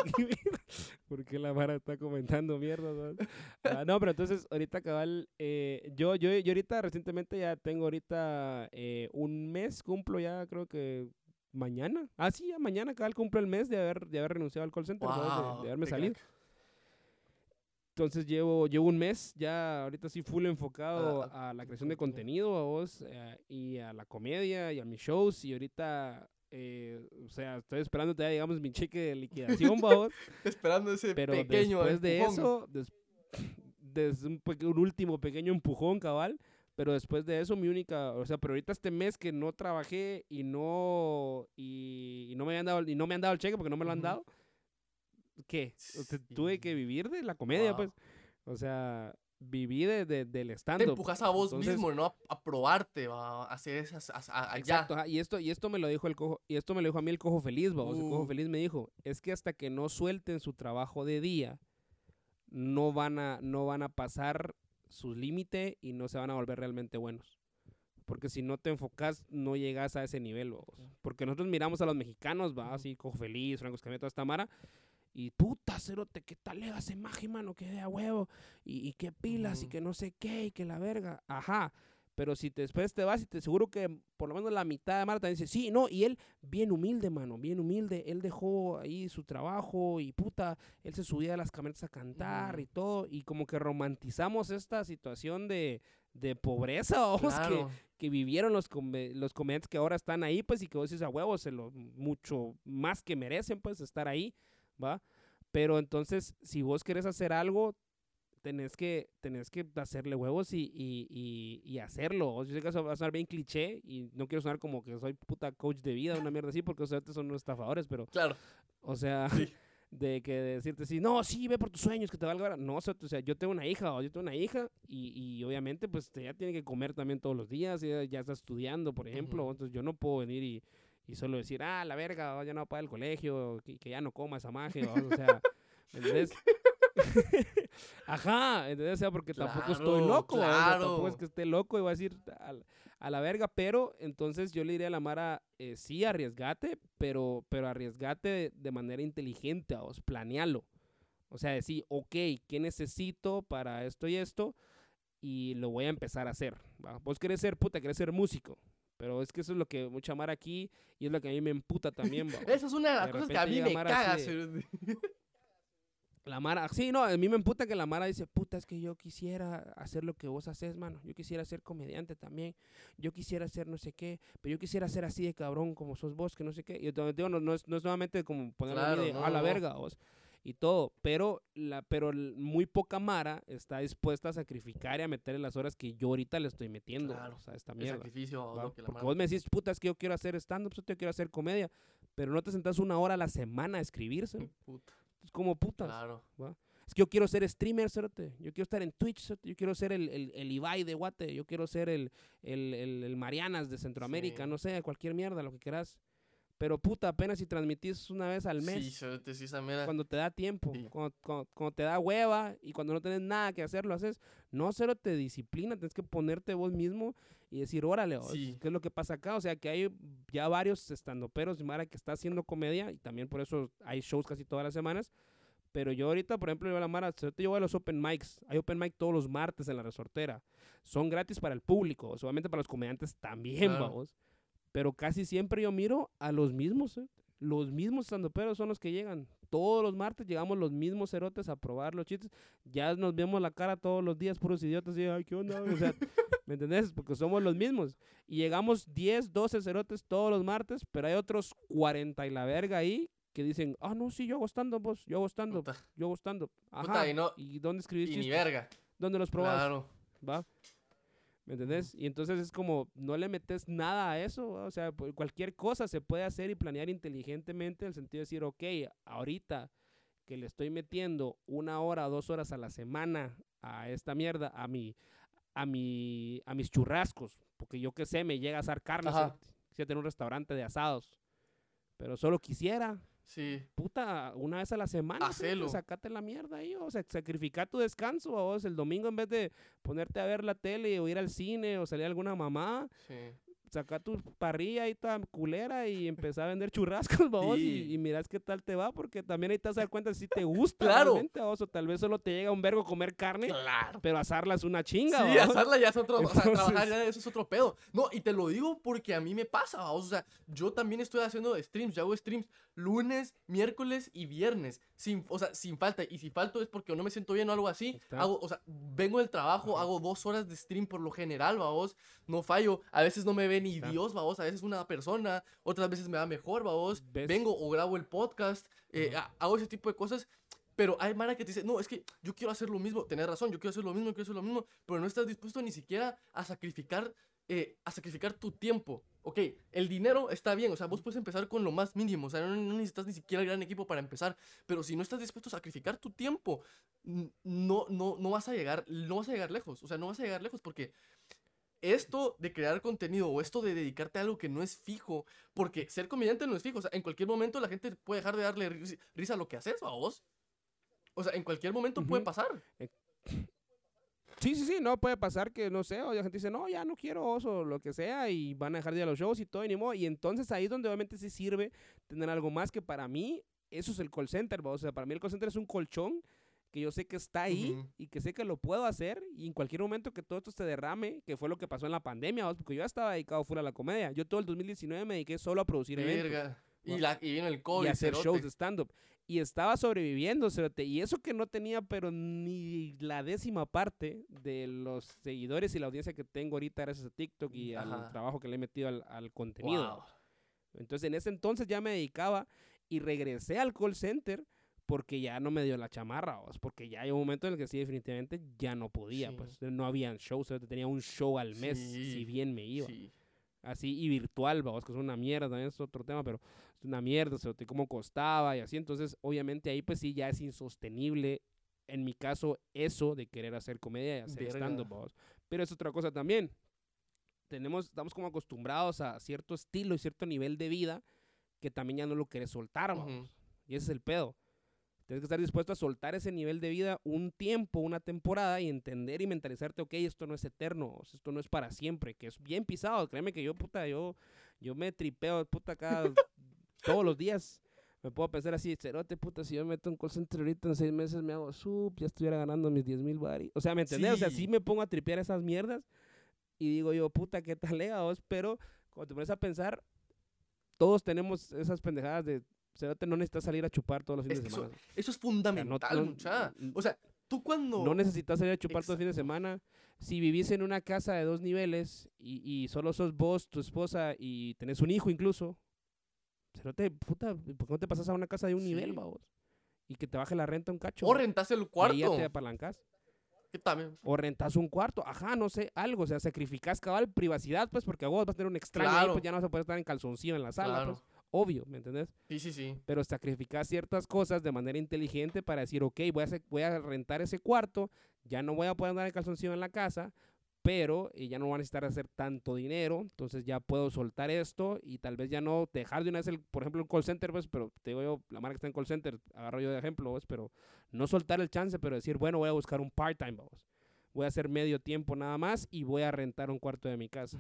S2: ¿Por qué la mara está comentando mierda? ¿no? Ah, no, pero entonces, ahorita cabal, eh, yo, yo, yo ahorita recientemente ya tengo ahorita eh, un mes, cumplo ya creo que mañana. Ah, sí, ya mañana cabal cumplo el mes de haber, de haber renunciado al call center, de- haberme salido.
S1: crack.
S2: Entonces llevo, llevo un mes ya ahorita sí full enfocado
S1: Ah,
S2: a la creación de
S1: contenido.
S2: a vos eh, y a la comedia y a mis shows y ahorita, eh, o sea, estoy esperando todavía, digamos, mi cheque de liquidación, vos,
S1: Esperando ese
S2: pero
S1: pequeño
S2: después de
S1: empujón.
S2: eso, des- desde un, un último pequeño empujón, cabal, pero después de eso mi única, o sea, pero ahorita este mes que no trabajé y no, y, y no me habían dado, y no me han dado el cheque porque no me lo han
S1: Ujú.
S2: dado, ¿qué? Tuve que vivir de la comedia,
S1: Wow.
S2: pues. O sea, viví de, de- del
S1: Te
S2: stand-up.
S1: empujas a vos
S2: Entonces-
S1: mismo, ¿no? A, a probarte, va, a hacer esas, a- allá.
S2: Exacto, y esto, y esto me lo dijo el cojo, y esto me lo dijo a mí el cojo feliz, vamos. El cojo
S1: Uh.
S2: feliz me dijo, es que hasta que no suelten su trabajo de día, no van a, no van a pasar su límite y no se van a volver realmente buenos. Porque si no te enfocas, no llegas a ese nivel, vamos. Porque nosotros miramos a los mexicanos, va, así, cojo feliz, Franco Escamilla, toda esta mara. Y puta, cerote, qué tal ese magia, mano, que de a huevo. Y, y qué pilas, y
S1: Ujú.
S2: que no sé qué, y que la verga. Ajá. Pero si te- después te vas y te seguro que por lo menos la mitad de Marta dice, sí, no, y él bien humilde, mano, bien humilde, él dejó ahí su trabajo y puta, él se subía a las camionetas a cantar y todo, y como que romantizamos esta situación de, de pobreza, vamos, que,
S1: Claro.
S2: que vivieron los, come- los comediantes que ahora están ahí, pues, y que vos decís a huevos, se lo mucho más que merecen, pues, estar ahí, ¿va? Pero entonces, si vos querés hacer algo, tenés que, tenés que hacerle huevos y, y, y, y hacerlo. O Yo sé que eso va a sonar bien cliché y no quiero sonar como que soy puta coach de vida, una mierda así, porque ustedes son unos estafadores, pero,
S1: Claro.
S2: o sea,
S1: Sí.
S2: de que decirte sí, no, sí, ve por tus sueños, que te valga. ahora". No, o sea, o sea, yo tengo una hija, o yo tengo una hija, y, y obviamente, pues ella tiene que comer también todos los días, ella ya está estudiando, por ejemplo,
S1: Ujú.
S2: entonces yo no puedo venir y, y solo decir, ah, la verga, ya no va a pagar el colegio, que, que ya no coma esa magia, o sea, ¿me ¿entendés? Ajá, ¿entendés? O sea, porque tampoco estoy
S1: Claro,
S2: loco, o sea, tampoco es que esté loco y voy a decir a, la- a la verga, pero entonces yo le diría a la Mara, eh, sí, arriesgate, pero, pero arriesgate de, de manera inteligente, vos, planealo. O sea, decir, ok, ¿qué necesito para esto y esto? Y lo voy a empezar a hacer. ¿va? Vos querés ser puta, querés ser músico. Pero es que eso es lo que mucha Mara aquí y es lo que a mí me emputa también.
S1: Esa es una de las cosas que a mí me caga.
S2: de-. La Mara, sí, no, a mí me emputa que la Mara dice, puta, es que yo quisiera hacer lo que vos haces, mano. Yo quisiera ser comediante también. Yo quisiera ser no sé qué, pero yo quisiera ser así de cabrón como sos vos, que no sé qué. Y yo te digo, no, no es, no es nuevamente como ponerlo
S1: Claro, no,
S2: a la verga, vos. Y todo, pero, la, pero muy poca Mara está dispuesta a sacrificar y a meterle las horas que yo ahorita le estoy metiendo.
S1: Claro,
S2: o sea, esta
S1: El
S2: mierda.
S1: sacrificio.
S2: ¿va?
S1: lo que la
S2: Porque
S1: mara-
S2: vos me decís, puta, es que yo quiero hacer stand-up, yo quiero hacer comedia, pero no te sentás una hora a la semana a escribirse.
S1: Puta,
S2: Es como putas.
S1: Claro.
S2: Es que yo quiero ser streamer, cerote. Yo quiero estar en Twitch, cerote. Yo quiero ser el, el, el Ibai de Guate. Yo quiero ser el, el, el, el Marianas de Centroamérica.
S1: Sí.
S2: No sé, cualquier mierda, lo que quieras. Pero puta, apenas si transmitís una vez al mes.
S1: Sí, cerote, sí, esa mera.
S2: Cuando te da tiempo,
S1: Sí.
S2: cuando, cuando- cuando te da hueva y cuando no tienes nada que hacer, lo haces. No, cero te disciplina, tienes que ponerte vos mismo y decir, órale,
S1: Sí.
S2: ¿qué es lo que pasa acá? O sea, que hay ya varios estandoperos, Mara, que está haciendo comedia y también por eso hay shows casi todas las semanas. Pero yo ahorita, por ejemplo, yo a la Mara, yo voy a los open mics. Hay open mic todos los martes en la resortera. Son gratis para el público, obviamente para los comediantes también,
S1: Claro.
S2: vamos. Pero casi siempre yo miro a los mismos, ¿eh? Los mismos estandoperos son los que llegan. Todos los martes llegamos los mismos cerotes a probar los chistes. Ya nos vemos la cara todos los días, puros idiotas. Y, ay, ¿qué onda? O sea, ¿me entendés? Porque somos los mismos. Y llegamos 10, 12 cerotes todos los martes, pero hay otros 40 y la verga ahí que dicen, ah, no, sí, yo hago stand-up, vos, yo
S1: Puta,
S2: yo hago stand-up. Ajá.
S1: Puta, y no-
S2: ¿Y dónde escribís
S1: Y ni
S2: chistes?
S1: verga.
S2: ¿Dónde los probás?
S1: Claro.
S2: ¿va? ¿Me entendés? Y entonces es como, no le metes nada a eso, ¿va? o sea, cualquier cosa se puede hacer y planear inteligentemente en el sentido de decir, ok, ahorita que le estoy metiendo una hora dos horas a la semana a esta mierda, a mi, a mi, a mis churrascos, porque yo qué sé, me llega a asar carne, quisiera tener un restaurante de asados, pero solo quisiera,
S1: Sí.
S2: puta, una vez a la semana.
S1: Hacelo.
S2: Sacate la mierda ahí, o sea, sacrifica tu descanso, vos. El domingo en vez de ponerte a ver la tele o ir al cine o salir a alguna mamá,
S1: Sí.
S2: Saca tu parrilla ahí toda culera y empezá a vender churrascos, vos,
S1: Sí.
S2: y, y mirás qué tal te va, porque también ahí te vas a dar cuenta si te gusta
S1: Claro.
S2: realmente, vos, o tal vez solo te llega un vergo comer carne,
S1: Claro.
S2: pero asarla es una chinga,
S1: Sí,
S2: vos.
S1: asarla ya es otro, o sea, trabajar
S2: Entonces-
S1: ya eso es otro pedo. No, y te lo digo porque a mí me pasa, vamos, o sea, yo también estoy haciendo streams, yo hago streams lunes, miércoles y viernes, sin, o sea, sin falta, y si falto es porque no me siento bien o algo así,
S2: Está.
S1: hago, o sea, vengo del trabajo,
S2: Ajá.
S1: hago dos horas de stream por lo general, vamos, no fallo, a veces no me ve ni
S2: Está.
S1: Dios, vamos, a veces una persona, otras veces me va mejor,
S2: ¿Ves?
S1: vengo o grabo el podcast, eh, hago ese tipo de cosas, pero hay Mara que te dice, no, es que yo quiero hacer lo mismo, tenés razón, yo quiero hacer lo mismo, quiero hacer lo mismo, pero no estás dispuesto ni siquiera a sacrificar, eh, a sacrificar tu tiempo. Ok, el dinero está bien, o sea, vos puedes empezar con lo más mínimo, o sea, no, no necesitas ni siquiera el gran equipo para empezar, pero si no estás dispuesto a sacrificar tu tiempo, no, no, no vas a llegar, no vas a llegar lejos, o sea, no vas a llegar lejos porque esto de crear contenido o esto de dedicarte a algo que no es fijo, porque ser comediante no es fijo, o sea, en cualquier momento la gente puede dejar de darle ris- risa a lo que haces, ¿a vos? O sea, en cualquier momento puede pasar.
S2: Sí, sí, sí, no puede pasar que, no sé, o la gente dice, no, ya no quiero oso, lo que sea, y van a dejar de ir a los shows y todo, y ni modo. Y entonces ahí es donde obviamente sí sirve tener algo más que para mí, eso es el call center, ¿va? o sea, para mí el call center es un colchón que yo sé que está ahí y que sé que lo puedo hacer y en cualquier momento que todo esto se derrame, que fue lo que pasó en la pandemia, ¿va? porque yo ya estaba dedicado full a la comedia. Yo todo el 2019 me dediqué solo a producir eventos
S1: Verga. Y, la, y vino el COVID.
S2: y hacer
S1: cerote.
S2: shows de stand-up. Y estaba sobreviviendo, cerote, Y eso que no tenía, pero ni la décima parte de los seguidores y la audiencia que tengo ahorita gracias a TikTok y al trabajo que le he metido al, al contenido.
S1: Wow.
S2: Entonces, en ese entonces ya me dedicaba y regresé al call center porque ya no me dio la chamarra, vos, porque ya hay un momento en el que sí, definitivamente ya no podía,
S1: Sí.
S2: pues no habían shows, cerote, tenía un show al mes,
S1: Sí,
S2: si bien me iba
S1: Sí.
S2: así y virtual, vamos, que es una mierda, también es otro tema, pero es una mierda, o sea, cómo costaba y así, entonces obviamente ahí pues sí ya es insostenible, en mi caso, eso de querer hacer comedia y hacer stand-up, pero es otra cosa también, tenemos, estamos como acostumbrados a cierto estilo y cierto nivel de vida que también ya no lo querés soltar, vamos,
S1: Ujú.
S2: y ese es el pedo. Tienes que estar dispuesto a soltar ese nivel de vida un tiempo, una temporada y entender y mentalizarte, ok, esto no es eterno, esto no es para siempre, que es bien pisado. Créeme que yo, puta, yo, yo me tripeo, puta, cada, todos los días. Me puedo pensar así, cerote, puta, si yo me meto en call center ahorita en seis meses me hago sup, ya estuviera ganando mis 10 mil baris. O sea, ¿me entendés? O sea,
S1: Sí.
S2: me pongo a tripear esas mierdas y digo yo, puta, qué tal vos, pero cuando te pones a pensar, todos tenemos esas pendejadas de, cerote, no necesitas salir a chupar todos los fines
S1: Es
S2: de
S1: que eso-
S2: semana.
S1: Eso es fundamental,
S2: no-
S1: mucha.
S2: n-
S1: O sea, tú cuando.
S2: No necesitas salir a chupar todo el fin de semana. Si vivís en una casa de dos niveles y, y solo sos vos, tu esposa y tenés un hijo incluso, cerote, puta, ¿por qué no te pasas a una casa de un nivel,
S1: Sí.
S2: vamos? Y que te baje la renta un cacho.
S1: O rentas el
S2: y
S1: cuarto.
S2: ya te apalancas.
S1: Que también.
S2: O rentas un cuarto, ajá, no sé, algo, o sea, sacrificás cabal privacidad, pues, porque a vos vas a tener un extraño ahí, pues ya no vas a poder estar en calzoncillo en la sala,
S1: Claro.
S2: pues, obvio, ¿me entendés?
S1: Sí, sí, sí.
S2: pero sacrificar ciertas cosas de manera inteligente para decir, ok, voy a, voy a rentar ese cuarto, ya no voy a poder andar en calzoncillo en la casa, pero eh, ya no voy a necesitar hacer tanto dinero, entonces ya puedo soltar esto y tal vez ya no dejar de una vez, el, por ejemplo, el call center, pues, pero te digo yo, la marca que está en call center, agarro yo de ejemplo, pues, pero no soltar el chance, pero decir, bueno, voy a buscar un part-time, vamos. Voy a hacer medio tiempo nada más y voy a rentar un cuarto de mi casa.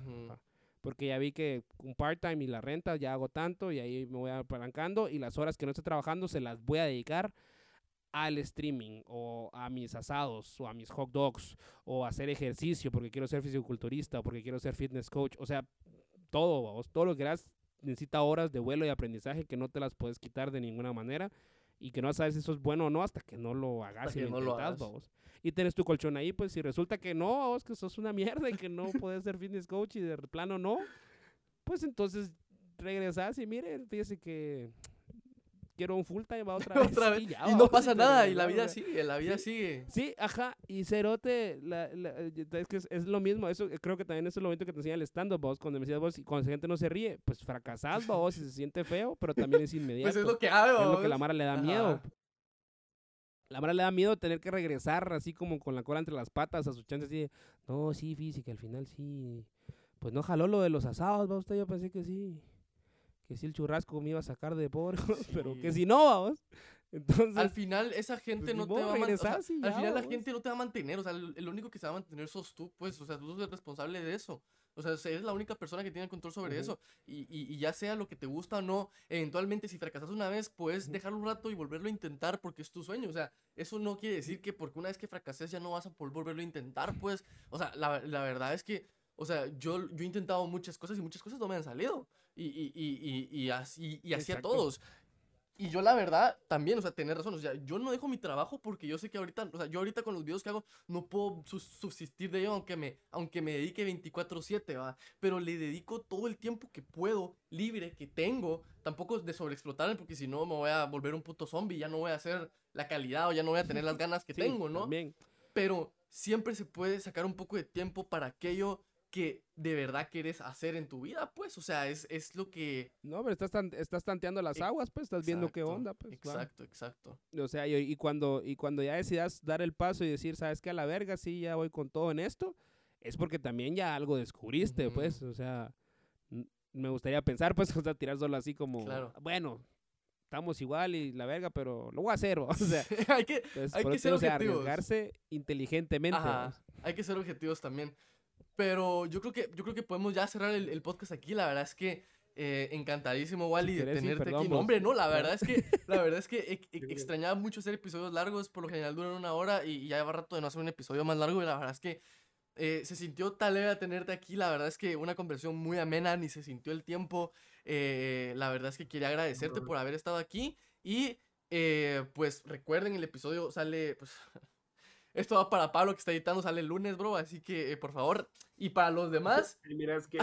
S2: Porque ya vi que un part-time y la renta ya hago tanto y ahí me voy apalancando y las horas que no esté trabajando se las voy a dedicar al streaming o a mis asados o a mis hot dogs o a hacer ejercicio porque quiero ser fisiculturista o porque quiero ser fitness coach, o sea, todo, vamos, todo lo que quieras necesita horas de vuelo y aprendizaje que no te las puedes quitar de ninguna manera y que no sabes si eso es bueno o no hasta que no lo hagas
S1: Hasta
S2: y lo
S1: no
S2: intentas, vamos. Y tenés tu colchón ahí, pues si resulta que no, vos que sos una mierda y que no puedes ser fitness coach y de plano no, pues entonces regresas y mire, fíjese que quiero un full time va otra vez.
S1: Otra vez.
S2: Y, ya,
S1: Y no pasa nada, y la vida sigue, la vida
S2: sí.
S1: sigue.
S2: Sí, ajá, y Cerote, la, la- es que es, es lo mismo, eso eh, creo que también eso es lo bonito que te enseña el stand-up, vos, cuando me decías vos, y cuando la gente no se ríe, pues fracasás, vos, y se siente feo, pero también es inmediato.
S1: Pues es lo que hago.
S2: Es lo que la Mara le da
S1: Ajá.
S2: miedo. La Mara le da miedo tener que regresar así como con la cola entre las patas a sus chances así de, no, sí, física, al final sí. Pues no jaló lo de los asados, va usted, yo pensé que sí. Que si el churrasco me iba a sacar de pobre, pero que si no, vamos. Entonces,
S1: Al final, esa gente
S2: pues,
S1: no te va a mantener. al final, la gente no te va a mantener. O sea, el, el único que se va a mantener sos tú, pues. O sea, tú sos el responsable de eso. O sea, eres la única persona que tiene control sobre
S2: Ujú.
S1: eso. Y, y- y ya sea lo que te gusta o no, eventualmente, si fracasas una vez, puedes
S2: Ujú.
S1: dejarlo un rato y volverlo a intentar porque es tu sueño. O sea, eso no quiere decir que porque una vez que fracases ya no vas a poder volverlo a intentar, pues. O sea, la, la verdad es que. O sea, yo, yo he intentado muchas cosas y muchas cosas no me han salido. Y, y, y, y, y así, y así a todos. Y yo la verdad también, o sea, tener razón, o sea, yo no dejo mi trabajo porque yo sé que ahorita, o sea, yo ahorita con los videos que hago no puedo subsistir de ello aunque me, aunque me dedique 24/7, va, pero le dedico todo el tiempo que puedo, libre, que tengo, tampoco de sobreexplotarme porque si no me voy a volver un puto zombie, ya no voy a hacer la calidad o ya no voy a tener las ganas que
S2: sí,
S1: tengo, ¿no?
S2: También.
S1: Pero siempre se puede sacar un poco de tiempo para aquello que de verdad quieres hacer en tu vida, pues, o sea, es, es lo que...
S2: No, pero estás, tan- estás tanteando las
S1: Ex-
S2: aguas, pues, estás viendo qué
S1: Exacto,
S2: onda, pues. va.
S1: Exacto, exacto.
S2: O sea, y, y cuando, y cuando ya decidas dar el paso y decir, ¿sabes qué? A la verga, sí, ya voy con todo en esto, es porque también ya algo descubriste,
S1: Ujú.
S2: pues, o sea, me gustaría pensar, pues, o sea, tirar solo así como,
S1: Claro.
S2: bueno, estamos igual y la verga, pero lo voy a hacer, o sea,
S1: hay que,
S2: entonces,
S1: Hay que ser
S2: digo, o sea,
S1: objetivos.
S2: arriesgarse inteligentemente.
S1: Ajá, hay que ser objetivos también. Pero yo creo que, yo creo que podemos ya cerrar el, el podcast aquí. La verdad es que eh, encantadísimo, Wally, de
S2: querés, sí,
S1: tenerte aquí. No, hombre, no, la verdad es que, la verdad es que e- e- extrañaba mucho hacer episodios largos. Por lo general duran una hora y, ya lleva rato de no hacer un episodio más largo. Y la verdad es que eh, se sintió tal leve tenerte aquí. La verdad es que una conversación muy amena, ni se sintió el tiempo. Eh, la verdad es que quería agradecerte por haber estado aquí. Y pues recuerden, el episodio sale, pues, esto va para Pablo que está editando, sale el lunes, bro. Así que, eh, por favor. Y para los demás,
S3: Y mira, es que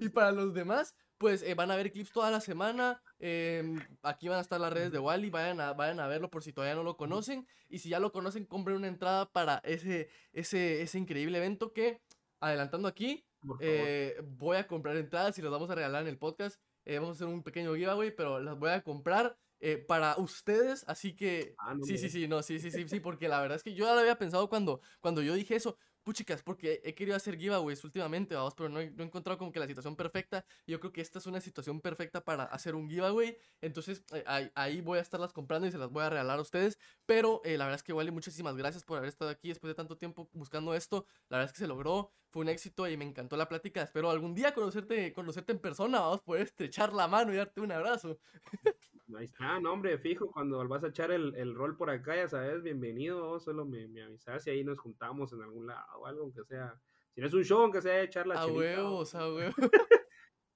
S1: y para los demás, pues eh, van a ver clips toda la semana. em, aquí van a estar las redes de Wally. Vayan a, vayan a verlo por si todavía no lo conocen. Y si ya lo conocen, compren una entrada para ese, ese, ese increíble evento que, adelantando aquí, eh, voy a comprar entradas y las vamos a regalar en el podcast. Vamos a hacer un pequeño giveaway, pero las voy a comprar eh, para ustedes. Así que
S3: Ah, no
S1: Sí,
S3: me
S1: sí, sí, no, sí, sí, sí, sí, porque la verdad es que yo ya lo había pensado cuando, cuando yo dije eso, puchicas, porque he querido hacer giveaways últimamente, vamos, pero no he, no he encontrado como que la situación perfecta, yo creo que esta es una situación perfecta para hacer un giveaway, entonces eh, ahí, ahí voy a estarlas comprando y se las voy a regalar a ustedes, pero eh, la verdad es que Wally, muchísimas gracias por haber estado aquí después de tanto tiempo buscando esto, la verdad es que se logró, fue un éxito y me encantó la plática, espero algún día conocerte, conocerte en persona, vamos poder estrechar la mano y darte un abrazo.
S3: Ahí está, no, hombre, fijo, cuando vas a echar el, el rol por acá, ya sabes, bienvenido, solo me, me avisas y ahí nos juntamos en algún lado o algo, aunque sea, si no es un show, aunque sea echar la
S1: A
S3: chelita, o
S1: huevos, a huevos.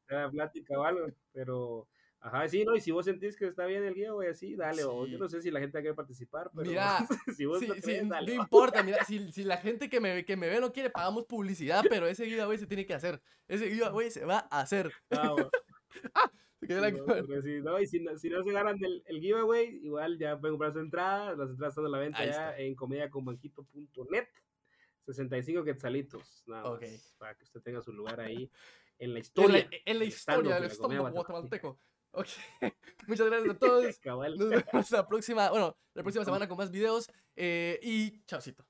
S3: sea plática o algo, pero, ajá, sí, no, y si vos sentís que está bien el guía, güey, así, dale, o yo no sé si la gente quiere participar, pero
S1: Mira,
S3: si vos
S1: Sí, sí,
S3: crees, dale,
S1: no importa, mira, si, si la gente que me, que me ve no quiere, pagamos publicidad, pero ese giveaway se tiene que hacer. Ese giveaway se va a hacer.
S3: Ah.
S1: Se quedó la
S3: No,
S1: cara.
S3: porque si, no, y si, no, si no se ganan el, el giveaway, igual ya pueden comprar su entrada. Las entradas están a la venta
S1: Ahí
S3: ya
S1: está.
S3: en comediaconbanquito.net. 65 quetzalitos, nada
S1: Ok.
S3: más, para que usted tenga su lugar ahí en la
S1: En la,
S3: historia.
S1: en la historia del estómago guatemalteco. Ok. Muchas gracias a todos. Nos vemos la próxima, bueno, la próxima semana con más videos. eh, y chaucito.